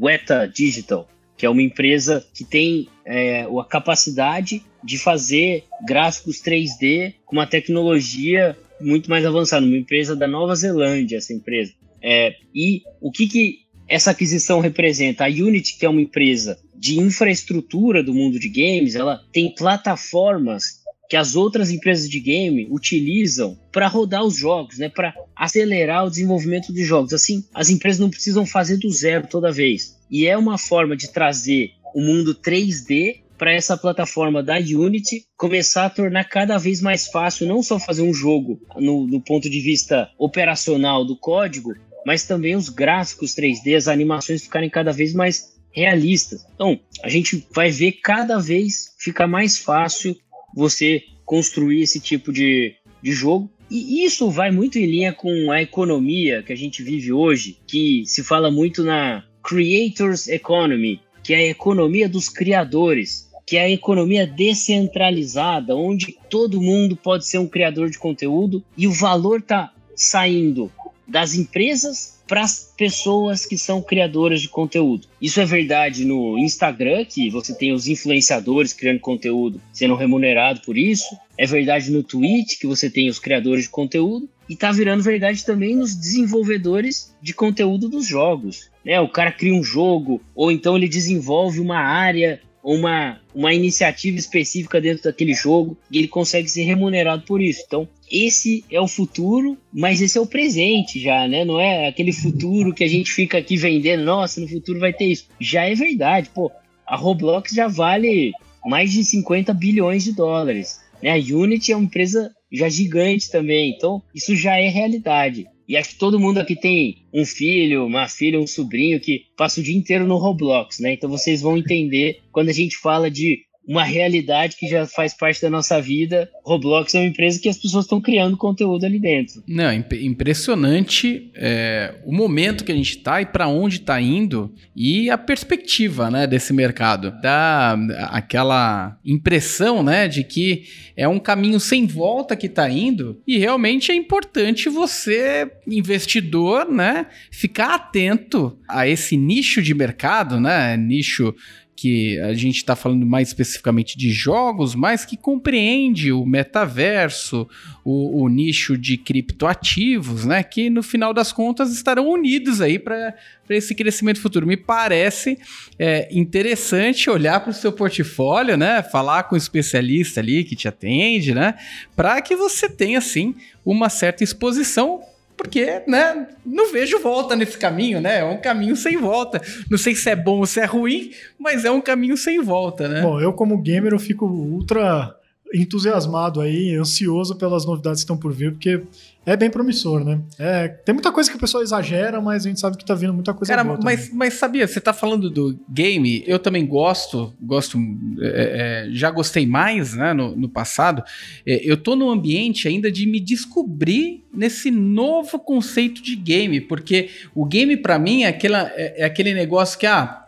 Weta Digital, que é uma empresa que tem é, a capacidade de fazer gráficos 3D com uma tecnologia muito mais avançada, uma empresa da Nova Zelândia, essa empresa. É, e o que, que essa aquisição representa? A Unity, que é uma empresa de infraestrutura do mundo de games, ela tem plataformas que as outras empresas de game utilizam para rodar os jogos, né, para acelerar o desenvolvimento dos jogos. Assim, as empresas não precisam fazer do zero toda vez. E é uma forma de trazer o mundo 3D para essa plataforma da Unity começar a tornar cada vez mais fácil não só fazer um jogo no, no ponto de vista operacional do código, mas também os gráficos 3D, as animações ficarem cada vez mais realistas. Então, a gente vai ver cada vez ficar mais fácil você construir esse tipo de, de jogo. E isso vai muito em linha com a economia que a gente vive hoje, que se fala muito na Creators Economy, que é a economia dos criadores, que é a economia descentralizada, onde todo mundo pode ser um criador de conteúdo e o valor está saindo das empresas para as pessoas que são criadoras de conteúdo. Isso é verdade no Instagram, que você tem os influenciadores criando conteúdo sendo remunerado por isso. É verdade no Twitch, que você tem os criadores de conteúdo. E tá virando verdade também nos desenvolvedores de conteúdo dos jogos. Né? O cara cria um jogo, ou então ele desenvolve uma área uma, uma iniciativa específica dentro daquele jogo e ele consegue ser remunerado por isso. Então, esse é o futuro, mas esse é o presente já, né? Não é aquele futuro que a gente fica aqui vendendo, nossa, no futuro vai ter isso. Já é verdade, pô. A Roblox já vale mais de 50 bilhões de dólares. Né? A Unity é uma empresa já gigante também, então isso já é realidade. E acho que todo mundo aqui tem um filho, uma filha, um sobrinho que passa o dia inteiro no Roblox, né? Então vocês vão entender quando a gente fala de uma realidade que já faz parte da nossa vida. Roblox é uma empresa que as pessoas estão criando conteúdo ali dentro. Não, imp impressionante é, o momento que a gente está e para onde está indo e a perspectiva né, desse mercado. Dá aquela impressão né, de que é um caminho sem volta que está indo e realmente é importante você, investidor, né, ficar atento a esse nicho de mercado, né, nicho que a gente está falando mais especificamente de jogos, mas que compreende o metaverso, o, o, nicho de criptoativos, né? Que no final das contas estarão unidos aí para esse crescimento futuro. Me parece é, interessante olhar para o seu portfólio, né? Falar com o especialista ali que te atende, né? Para que você tenha, assim, uma certa exposição porque, né, não vejo volta nesse caminho, né? É um caminho sem volta. Não sei se é bom ou se é ruim, mas é um caminho sem volta, né? Bom, eu como gamer eu fico ultra entusiasmado aí, ansioso pelas novidades que estão por vir, porque é bem promissor, né? É, tem muita coisa que o pessoal exagera, mas a gente sabe que tá vindo muita coisa Cara, boa mas, mas sabia, você tá falando do game, eu também gosto, gosto, é, é, já gostei mais, né, no, no passado. É, eu tô no ambiente ainda de me descobrir nesse novo conceito de game, porque o game para mim é, aquela, é, é aquele negócio que, ah,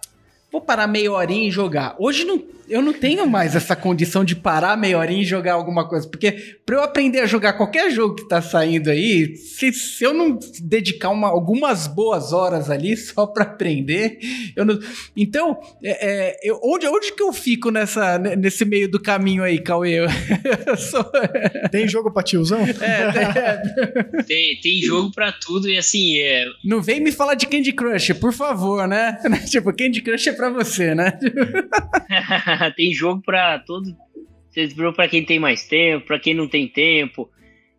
vou parar meia horinha e jogar. Hoje não eu não tenho mais essa condição de parar meia horinha e jogar alguma coisa. Porque para eu aprender a jogar qualquer jogo que tá saindo aí, se, se eu não dedicar uma, algumas boas horas ali só para aprender, eu não. Então, é, é, eu, onde, onde que eu fico nessa, nesse meio do caminho aí, Cauê? Eu, eu sou... Tem jogo pra tiozão? É, tem, tem, tem jogo pra tudo e assim. É... Não vem me falar de Candy Crush, por favor, né? tipo, Candy Crush é pra você, né? tem jogo para todo. para quem tem mais tempo, para quem não tem tempo.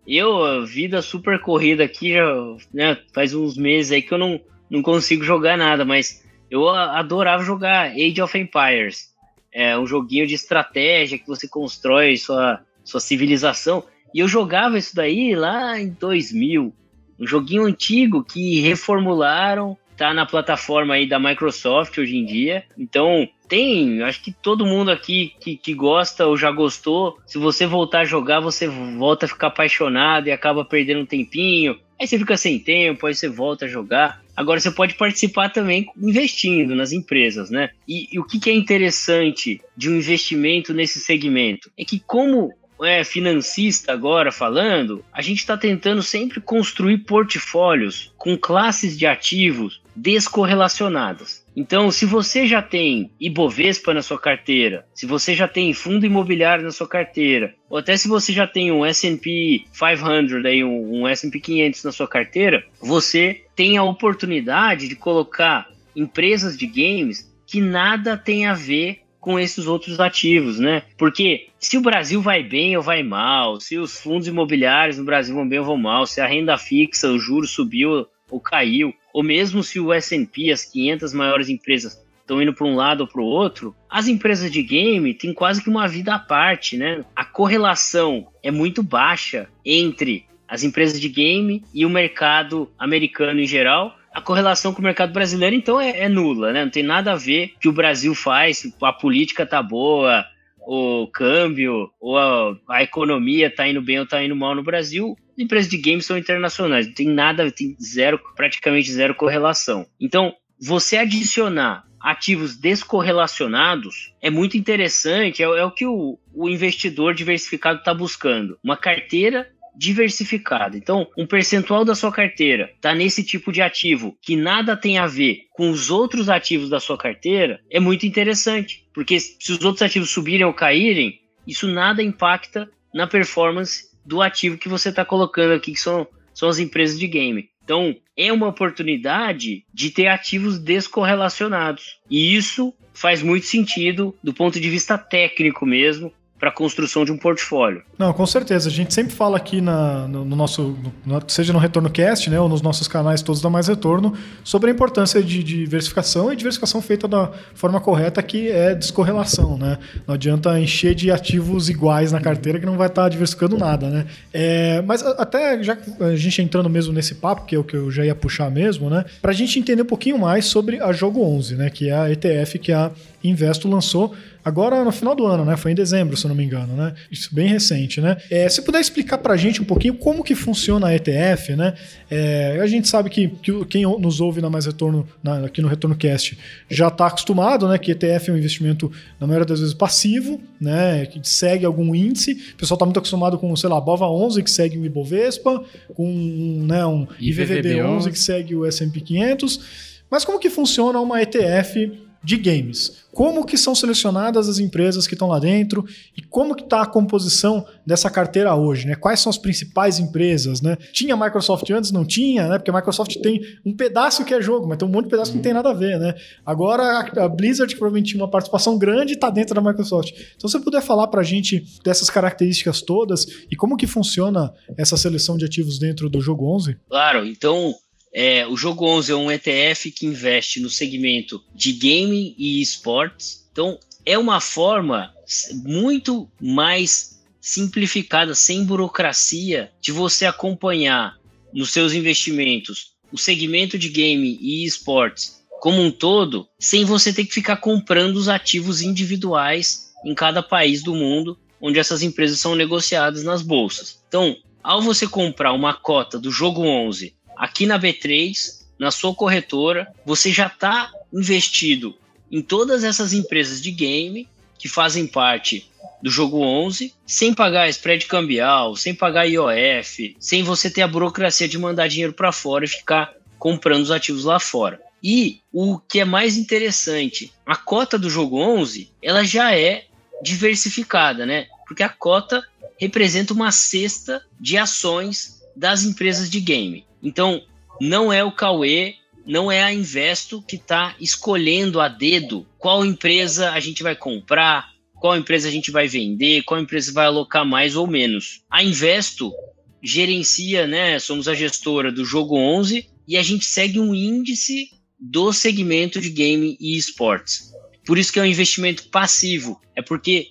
Eu, vida super corrida aqui, já, né, faz uns meses aí que eu não, não consigo jogar nada, mas eu adorava jogar Age of Empires. É um joguinho de estratégia que você constrói sua, sua civilização. E eu jogava isso daí lá em 2000. Um joguinho antigo que reformularam tá na plataforma aí da Microsoft hoje em dia. Então, tem, acho que todo mundo aqui que, que gosta ou já gostou, se você voltar a jogar, você volta a ficar apaixonado e acaba perdendo um tempinho. Aí você fica sem tempo, aí você volta a jogar. Agora você pode participar também investindo nas empresas, né? E, e o que, que é interessante de um investimento nesse segmento é que como é, financista agora falando, a gente está tentando sempre construir portfólios com classes de ativos descorrelacionadas. Então, se você já tem Ibovespa na sua carteira, se você já tem fundo imobiliário na sua carteira, ou até se você já tem um S&P 500, aí um, um S&P 500 na sua carteira, você tem a oportunidade de colocar empresas de games que nada tem a ver com esses outros ativos, né? Porque se o Brasil vai bem ou vai mal, se os fundos imobiliários no Brasil vão bem ou vão mal, se a renda fixa, o juro subiu ou caiu, ou mesmo se o S&P, as 500 maiores empresas estão indo para um lado ou para o outro, as empresas de game têm quase que uma vida à parte, né? A correlação é muito baixa entre as empresas de game e o mercado americano em geral, a correlação com o mercado brasileiro, então, é, é, nula, né? Não tem nada a ver que o Brasil faz, a política tá boa, o câmbio, ou a, a economia tá indo bem ou tá indo mal no Brasil. As empresas de games são internacionais, não tem nada, tem zero, praticamente zero correlação. Então, você adicionar ativos descorrelacionados é muito interessante, é, é o que o, o investidor diversificado está buscando. Uma carteira diversificada. Então, um percentual da sua carteira está nesse tipo de ativo que nada tem a ver com os outros ativos da sua carteira, é muito interessante, porque se os outros ativos subirem ou caírem, isso nada impacta na performance do ativo que você está colocando aqui, que são, são as empresas de game. Então, é uma oportunidade de ter ativos descorrelacionados. E isso faz muito sentido do ponto de vista técnico mesmo, para a construção de um portfólio. Não, com certeza. A gente sempre fala aqui na, no, no, nosso, no, seja no Retorno Cast, né, ou nos nossos canais todos da Mais Retorno, sobre a importância de, diversificação e diversificação feita da forma correta, que é descorrelação. Né? Não adianta encher de ativos iguais na carteira que não vai estar tá diversificando nada. Né? É, mas até já a gente entrando mesmo nesse papo, que é o que eu já ia puxar mesmo, né, para a gente entender um pouquinho mais sobre a Jogo 11, né, que é a ETF que a Investo lançou agora no final do ano, né? Foi em dezembro, se eu não me engano, né? Isso bem recente, né? É, se puder explicar para a gente um pouquinho como que funciona a ETF, né? É, a gente sabe que, que, quem nos ouve na Mais Retorno, na, aqui no Retorno Cast, já está acostumado, né? Que ETF é um investimento, na maioria das vezes, passivo, né? Que segue algum índice. O pessoal está muito acostumado com, sei lá, Bova 11, que segue o Ibovespa, com né, um IVVB 11, que segue o S&P 500. Mas como que funciona uma ETF de games. Como que são selecionadas as empresas que estão lá dentro e como que está a composição dessa carteira hoje, né? Quais são as principais empresas, né? Tinha Microsoft antes, não tinha, né? Porque a Microsoft tem um pedaço que é jogo, mas tem um monte de pedaço que não tem nada a ver, né? Agora a Blizzard, que provavelmente tinha uma participação grande, está dentro da Microsoft. Então, se você puder falar para a gente dessas características todas e como que funciona essa seleção de ativos dentro do jogo 11? Claro, então é, o jogo 11 é um ETF que investe no segmento de gaming e esportes. Então, é uma forma muito mais simplificada, sem burocracia, de você acompanhar nos seus investimentos o segmento de game e esportes como um todo, sem você ter que ficar comprando os ativos individuais em cada país do mundo onde essas empresas são negociadas nas bolsas. Então, ao você comprar uma cota do jogo 11 aqui na B3, na sua corretora, você já está investido em todas essas empresas de game que fazem parte do jogo 11, sem pagar spread cambial, sem pagar IOF, sem você ter a burocracia de mandar dinheiro para fora e ficar comprando os ativos lá fora. E o que é mais interessante, a cota do jogo 11, ela já é diversificada, né? Porque a cota representa uma cesta de ações das empresas de game. Então, não é o Cauê, não é a Investo que está escolhendo a dedo qual empresa a gente vai comprar, qual empresa a gente vai vender, qual empresa vai alocar mais ou menos. A Investo gerencia, né? Somos a gestora do jogo 11 e a gente segue um índice do segmento de game e esportes. Por isso que é um investimento passivo. É porque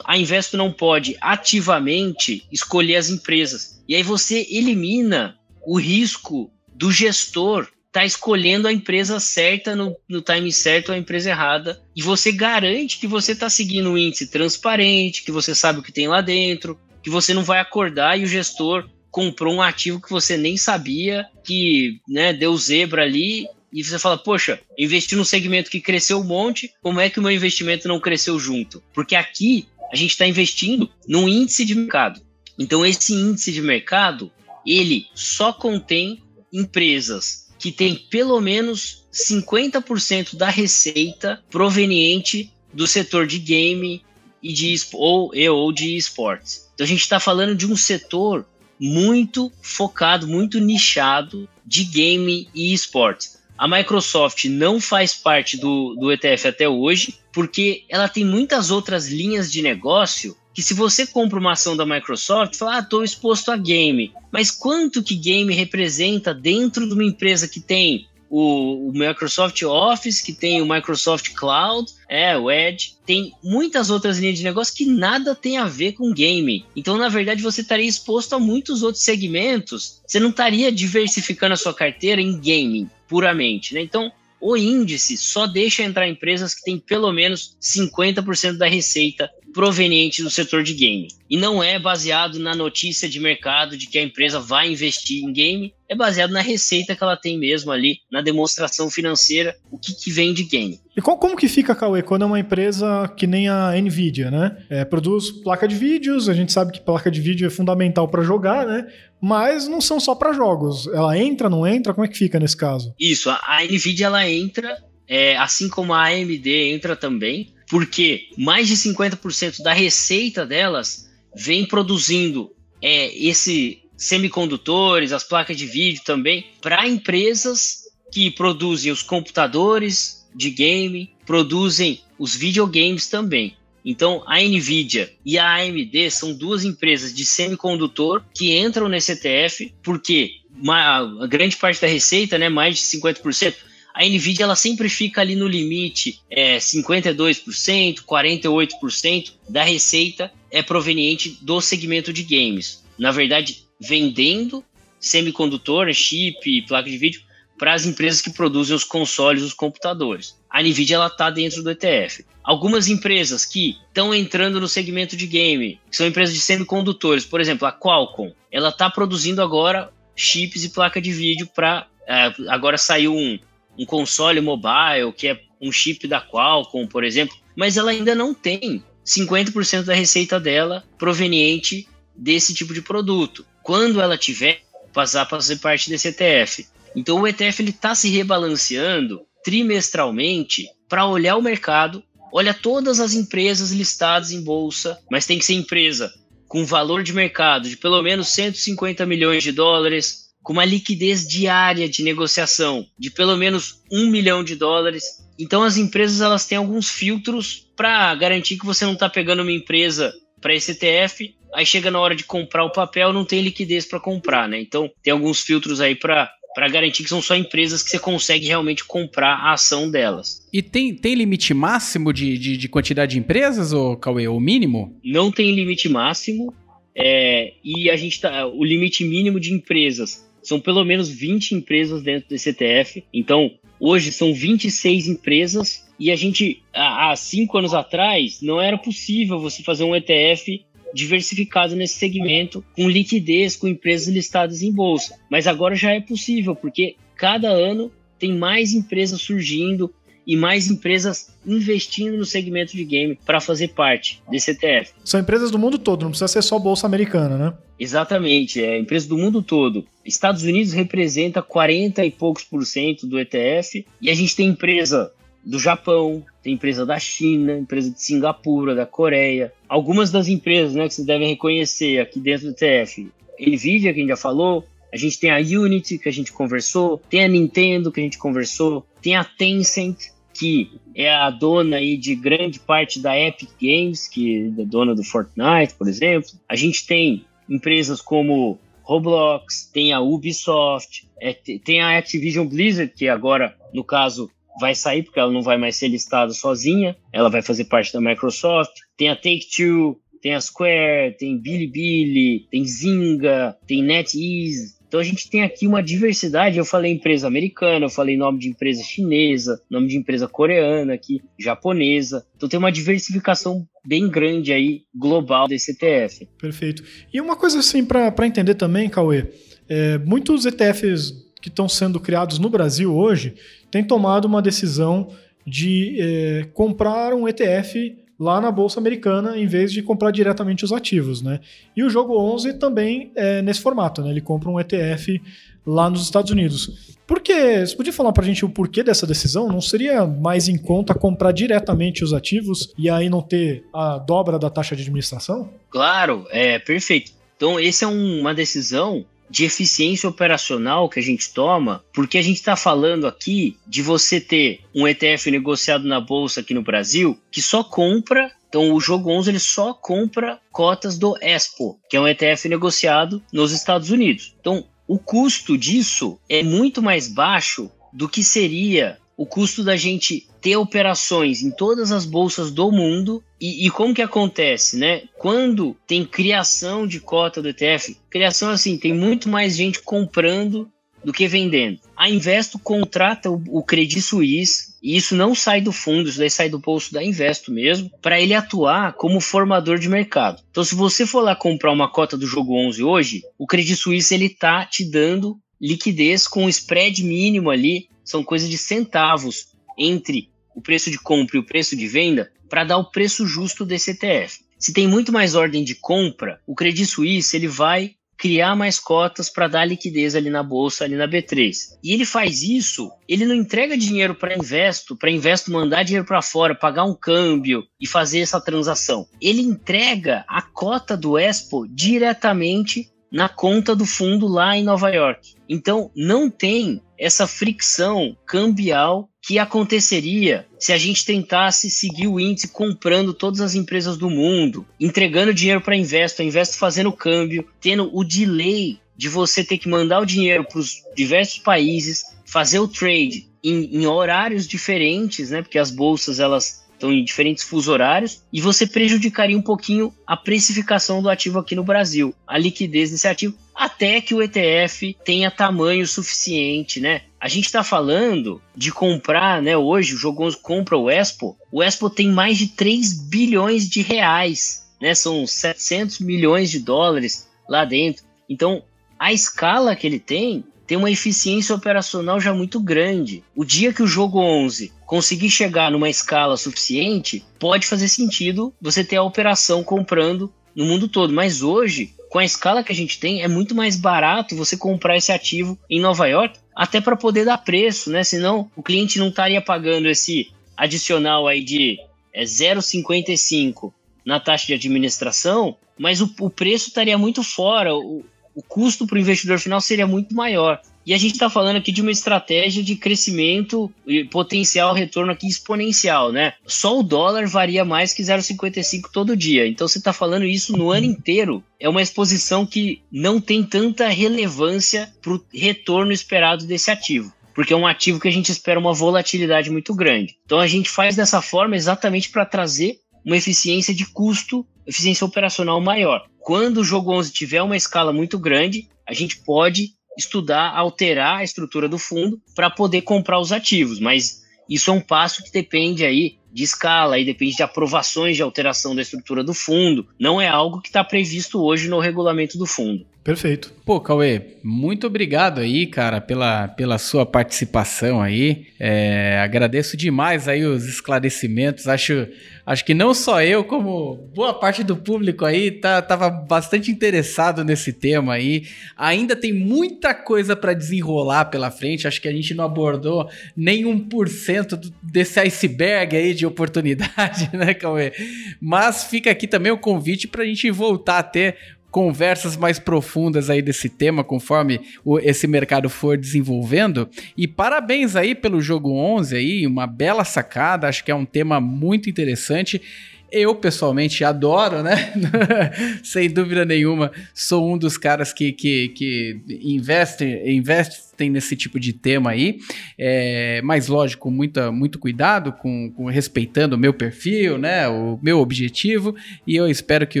a Investo não pode ativamente escolher as empresas. E aí você elimina o risco do gestor está escolhendo a empresa certa no, no time certo ou a empresa errada. E você garante que você está seguindo um índice transparente, que você sabe o que tem lá dentro, que você não vai acordar e o gestor comprou um ativo que você nem sabia, que né, deu zebra ali, e você fala, poxa, investi num segmento que cresceu um monte, como é que o meu investimento não cresceu junto? Porque aqui a gente está investindo num índice de mercado. Então, esse índice de mercado, ele só contém empresas que têm pelo menos 50% da receita proveniente do setor de game e de ou, ou de esportes. Então a gente está falando de um setor muito focado, muito nichado de game e esportes. A Microsoft não faz parte do, do ETF até hoje, porque ela tem muitas outras linhas de negócio que se você compra uma ação da Microsoft, fala, ah, estou exposto a game. Mas quanto que game representa dentro de uma empresa que tem o, o, Microsoft Office, que tem o Microsoft Cloud, é, o Edge, tem muitas outras linhas de negócio que nada tem a ver com game. Então, na verdade, você estaria exposto a muitos outros segmentos. Você não estaria diversificando a sua carteira em gaming puramente, né? Então, o índice só deixa entrar empresas que têm pelo menos 50% da receita proveniente do setor de game. E não é baseado na notícia de mercado de que a empresa vai investir em game, é baseado na receita que ela tem mesmo ali, na demonstração financeira, o que, que vem de game. E como, como que fica, Cauê, quando é uma empresa que nem a Nvidia, né? É, produz placa de vídeos, a gente sabe que placa de vídeo é fundamental para jogar, né? Mas não são só para jogos. Ela entra, não entra? Como é que fica nesse caso? Isso, a, a Nvidia ela entra, é, assim como a AMD entra também, porque mais de 50% da receita delas vem produzindo é, esse semicondutores, as placas de vídeo também, para empresas que produzem os computadores de game, produzem os videogames também. Então, a Nvidia e a AMD são duas empresas de semicondutor que entram nesse ETF, porque uma, a grande parte da receita, né, mais de 50%, a Nvidia ela sempre fica ali no limite, é 52%, 48% da receita é proveniente do segmento de games. Na verdade, vendendo semicondutor, chip, placa de vídeo para as empresas que produzem os consoles, os computadores. A Nvidia ela está dentro do ETF. Algumas empresas que estão entrando no segmento de game, que são empresas de semicondutores, por exemplo, a Qualcomm, ela está produzindo agora chips e placa de vídeo para é, agora saiu um, um console mobile, que é um chip da Qualcomm, por exemplo, mas ela ainda não tem 50% da receita dela proveniente desse tipo de produto. Quando ela tiver, passar para fazer parte desse ETF. Então o ETF está se rebalanceando trimestralmente para olhar o mercado, olha todas as empresas listadas em bolsa, mas tem que ser empresa com valor de mercado de pelo menos 150 milhões de dólares, com uma liquidez diária de negociação de pelo menos um milhão de dólares. Então as empresas elas têm alguns filtros para garantir que você não está pegando uma empresa para esse ETF, aí chega na hora de comprar o papel, não tem liquidez para comprar, né? Então tem alguns filtros aí para para garantir que são só empresas que você consegue realmente comprar a ação delas. E tem, tem limite máximo de, de, de quantidade de empresas, ou Cauê, o mínimo? Não tem limite máximo. É, e a gente tá. O limite mínimo de empresas são pelo menos 20 empresas dentro desse ETF. Então, hoje são 26 empresas e a gente, há cinco anos atrás, não era possível você fazer um ETF diversificado nesse segmento, com liquidez, com empresas listadas em bolsa. Mas agora já é possível, porque cada ano tem mais empresas surgindo, e mais empresas investindo no segmento de game para fazer parte desse ETF. São empresas do mundo todo, não precisa ser só bolsa americana, né? Exatamente, é empresas do mundo todo. Estados Unidos representa 40 e poucos por cento do ETF e a gente tem empresa do Japão, tem empresa da China, empresa de Singapura, da Coreia. Algumas das empresas né, que vocês devem reconhecer aqui dentro do ETF. Nvidia, que a gente já falou, a gente tem a Unity, que a gente conversou, tem a Nintendo, que a gente conversou, tem a Tencent, que é a dona aí de grande parte da Epic Games, que é dona do Fortnite, por exemplo. A gente tem empresas como Roblox, tem a Ubisoft, é, tem a Activision Blizzard, que agora, no caso, vai sair porque ela não vai mais ser listada sozinha, ela vai fazer parte da Microsoft. Tem a Take-Two, tem a Square, tem Bilibili, tem Zynga, tem NetEase, Então a gente tem aqui uma diversidade. Eu falei empresa americana, eu falei nome de empresa chinesa, nome de empresa coreana aqui, japonesa. Então tem uma diversificação bem grande aí, global desse ETF. Perfeito. E uma coisa assim, para entender também, Cauê, é, muitos ETFs que estão sendo criados no Brasil hoje têm tomado uma decisão de é, comprar um ETF lá na bolsa americana em vez de comprar diretamente os ativos, né? E o jogo 11 também é nesse formato, né? Ele compra um ETF lá nos Estados Unidos. Por quê? Você podia falar para a gente o porquê dessa decisão? Não seria mais em conta comprar diretamente os ativos e aí não ter a dobra da taxa de administração? Claro, é perfeito. Então, essa é um, uma decisão de eficiência operacional que a gente toma, porque a gente está falando aqui de você ter um ETF negociado na bolsa aqui no Brasil que só compra. Então, o jogo 11 ele só compra cotas do Expo, que é um ETF negociado nos Estados Unidos. Então, o custo disso é muito mais baixo do que seria o custo da gente ter operações em todas as bolsas do mundo e, e, como que acontece, né? Quando tem criação de cota do ETF, criação assim, tem muito mais gente comprando do que vendendo. A Investo contrata o, o Credit Suisse e isso não sai do fundo, isso daí sai do bolso da Investo mesmo, para ele atuar como formador de mercado. Então, se você for lá comprar uma cota do jogo 11 hoje, o Credit Suisse ele tá te dando liquidez com um spread mínimo ali são coisas de centavos entre o preço de compra e o preço de venda para dar o preço justo desse ETF. Se tem muito mais ordem de compra, o Credit Suisse ele vai criar mais cotas para dar liquidez ali na bolsa, ali na B3. E ele faz isso, ele não entrega dinheiro para Investo, para Investo mandar dinheiro para fora, pagar um câmbio e fazer essa transação. Ele entrega a cota do Expo diretamente na conta do fundo lá em Nova York. Então, não tem essa fricção cambial que aconteceria se a gente tentasse seguir o índice comprando todas as empresas do mundo, entregando dinheiro para Investo, Investo fazendo câmbio, tendo o delay de você ter que mandar o dinheiro para os diversos países, fazer o trade em, em horários diferentes, né? Porque as bolsas elas estão em diferentes fusos horários, e você prejudicaria um pouquinho a precificação do ativo aqui no Brasil, a liquidez desse ativo, até que o ETF tenha tamanho suficiente, né? A gente está falando de comprar, né? Hoje o Jogo 11 compra o Expo, o Expo tem mais de 3 bilhões de reais, né? São 700 milhões de dólares lá dentro. Então, a escala que ele tem tem uma eficiência operacional já muito grande. O dia que o jogo 11 conseguir chegar numa escala suficiente, pode fazer sentido você ter a operação comprando no mundo todo. Mas hoje, com a escala que a gente tem, é muito mais barato você comprar esse ativo em Nova York, até para poder dar preço, né? Senão o cliente não estaria pagando esse adicional aí de é, 0,55 na taxa de administração, mas o, o preço estaria muito fora. O, o custo para o investidor final seria muito maior. E a gente está falando aqui de uma estratégia de crescimento e potencial retorno aqui exponencial, né? Só o dólar varia mais que 0,55 todo dia. Então você está falando isso no ano inteiro. É uma exposição que não tem tanta relevância para o retorno esperado desse ativo porque é um ativo que a gente espera uma volatilidade muito grande. Então a gente faz dessa forma exatamente para trazer uma eficiência de custo, eficiência operacional maior. Quando o jogo 11 tiver uma escala muito grande, a gente pode estudar, alterar a estrutura do fundo para poder comprar os ativos, mas isso é um passo que depende aí de escala, aí depende de aprovações de alteração da estrutura do fundo. Não é algo que está previsto hoje no regulamento do fundo. Perfeito. Pô, Cauê, muito obrigado aí, cara, pela, pela sua participação aí. É, agradeço demais aí os esclarecimentos. Acho, acho que não só eu, como boa parte do público aí tá, tava bastante interessado nesse tema aí. Ainda tem muita coisa para desenrolar pela frente. Acho que a gente não abordou nem 1% desse iceberg aí de oportunidade, né, Cauê? Mas fica aqui também o convite para a gente voltar a ter conversas mais profundas aí desse tema conforme o, esse mercado for desenvolvendo. E parabéns aí pelo jogo 11 aí, uma bela sacada, acho que é um tema muito interessante. Eu, pessoalmente, adoro, né? Sem dúvida nenhuma, sou um dos caras que, que, que investe, investe tem nesse tipo de tema aí. É, mas, lógico, muita, muito cuidado com, com respeitando o meu perfil, né? O meu objetivo. E eu espero que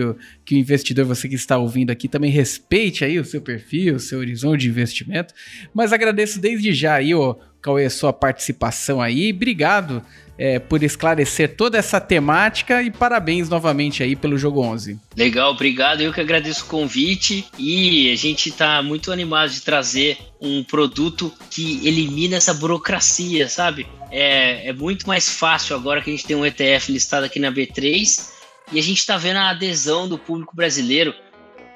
o, que o investidor, você que está ouvindo aqui, também respeite aí o seu perfil, o seu horizonte de investimento. Mas agradeço desde já aí, ó, Cauê, a sua participação aí. Obrigado é, por esclarecer toda essa temática e parabéns novamente aí pelo jogo 11. Legal, obrigado. Eu que agradeço o convite e a gente está muito animado de trazer um produto que elimina essa burocracia, sabe? É, é muito mais fácil agora que a gente tem um ETF listado aqui na B3 e a gente está vendo a adesão do público brasileiro.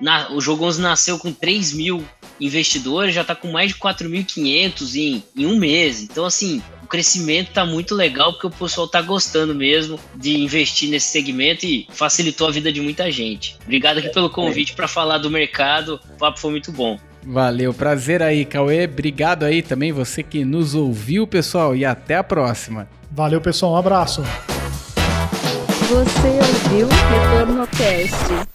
Na, o jogo 11 nasceu com 3 mil investidores, já está com mais de 4.500 em, em um mês. Então, assim, crescimento tá muito legal porque o pessoal tá gostando mesmo de investir nesse segmento e facilitou a vida de muita gente. Obrigado aqui pelo convite para falar do mercado. O papo foi muito bom. Valeu, prazer aí, Cauê. Obrigado aí também você que nos ouviu, pessoal, e até a próxima. Valeu, pessoal. Um abraço. Você ouviu Retorno Cast.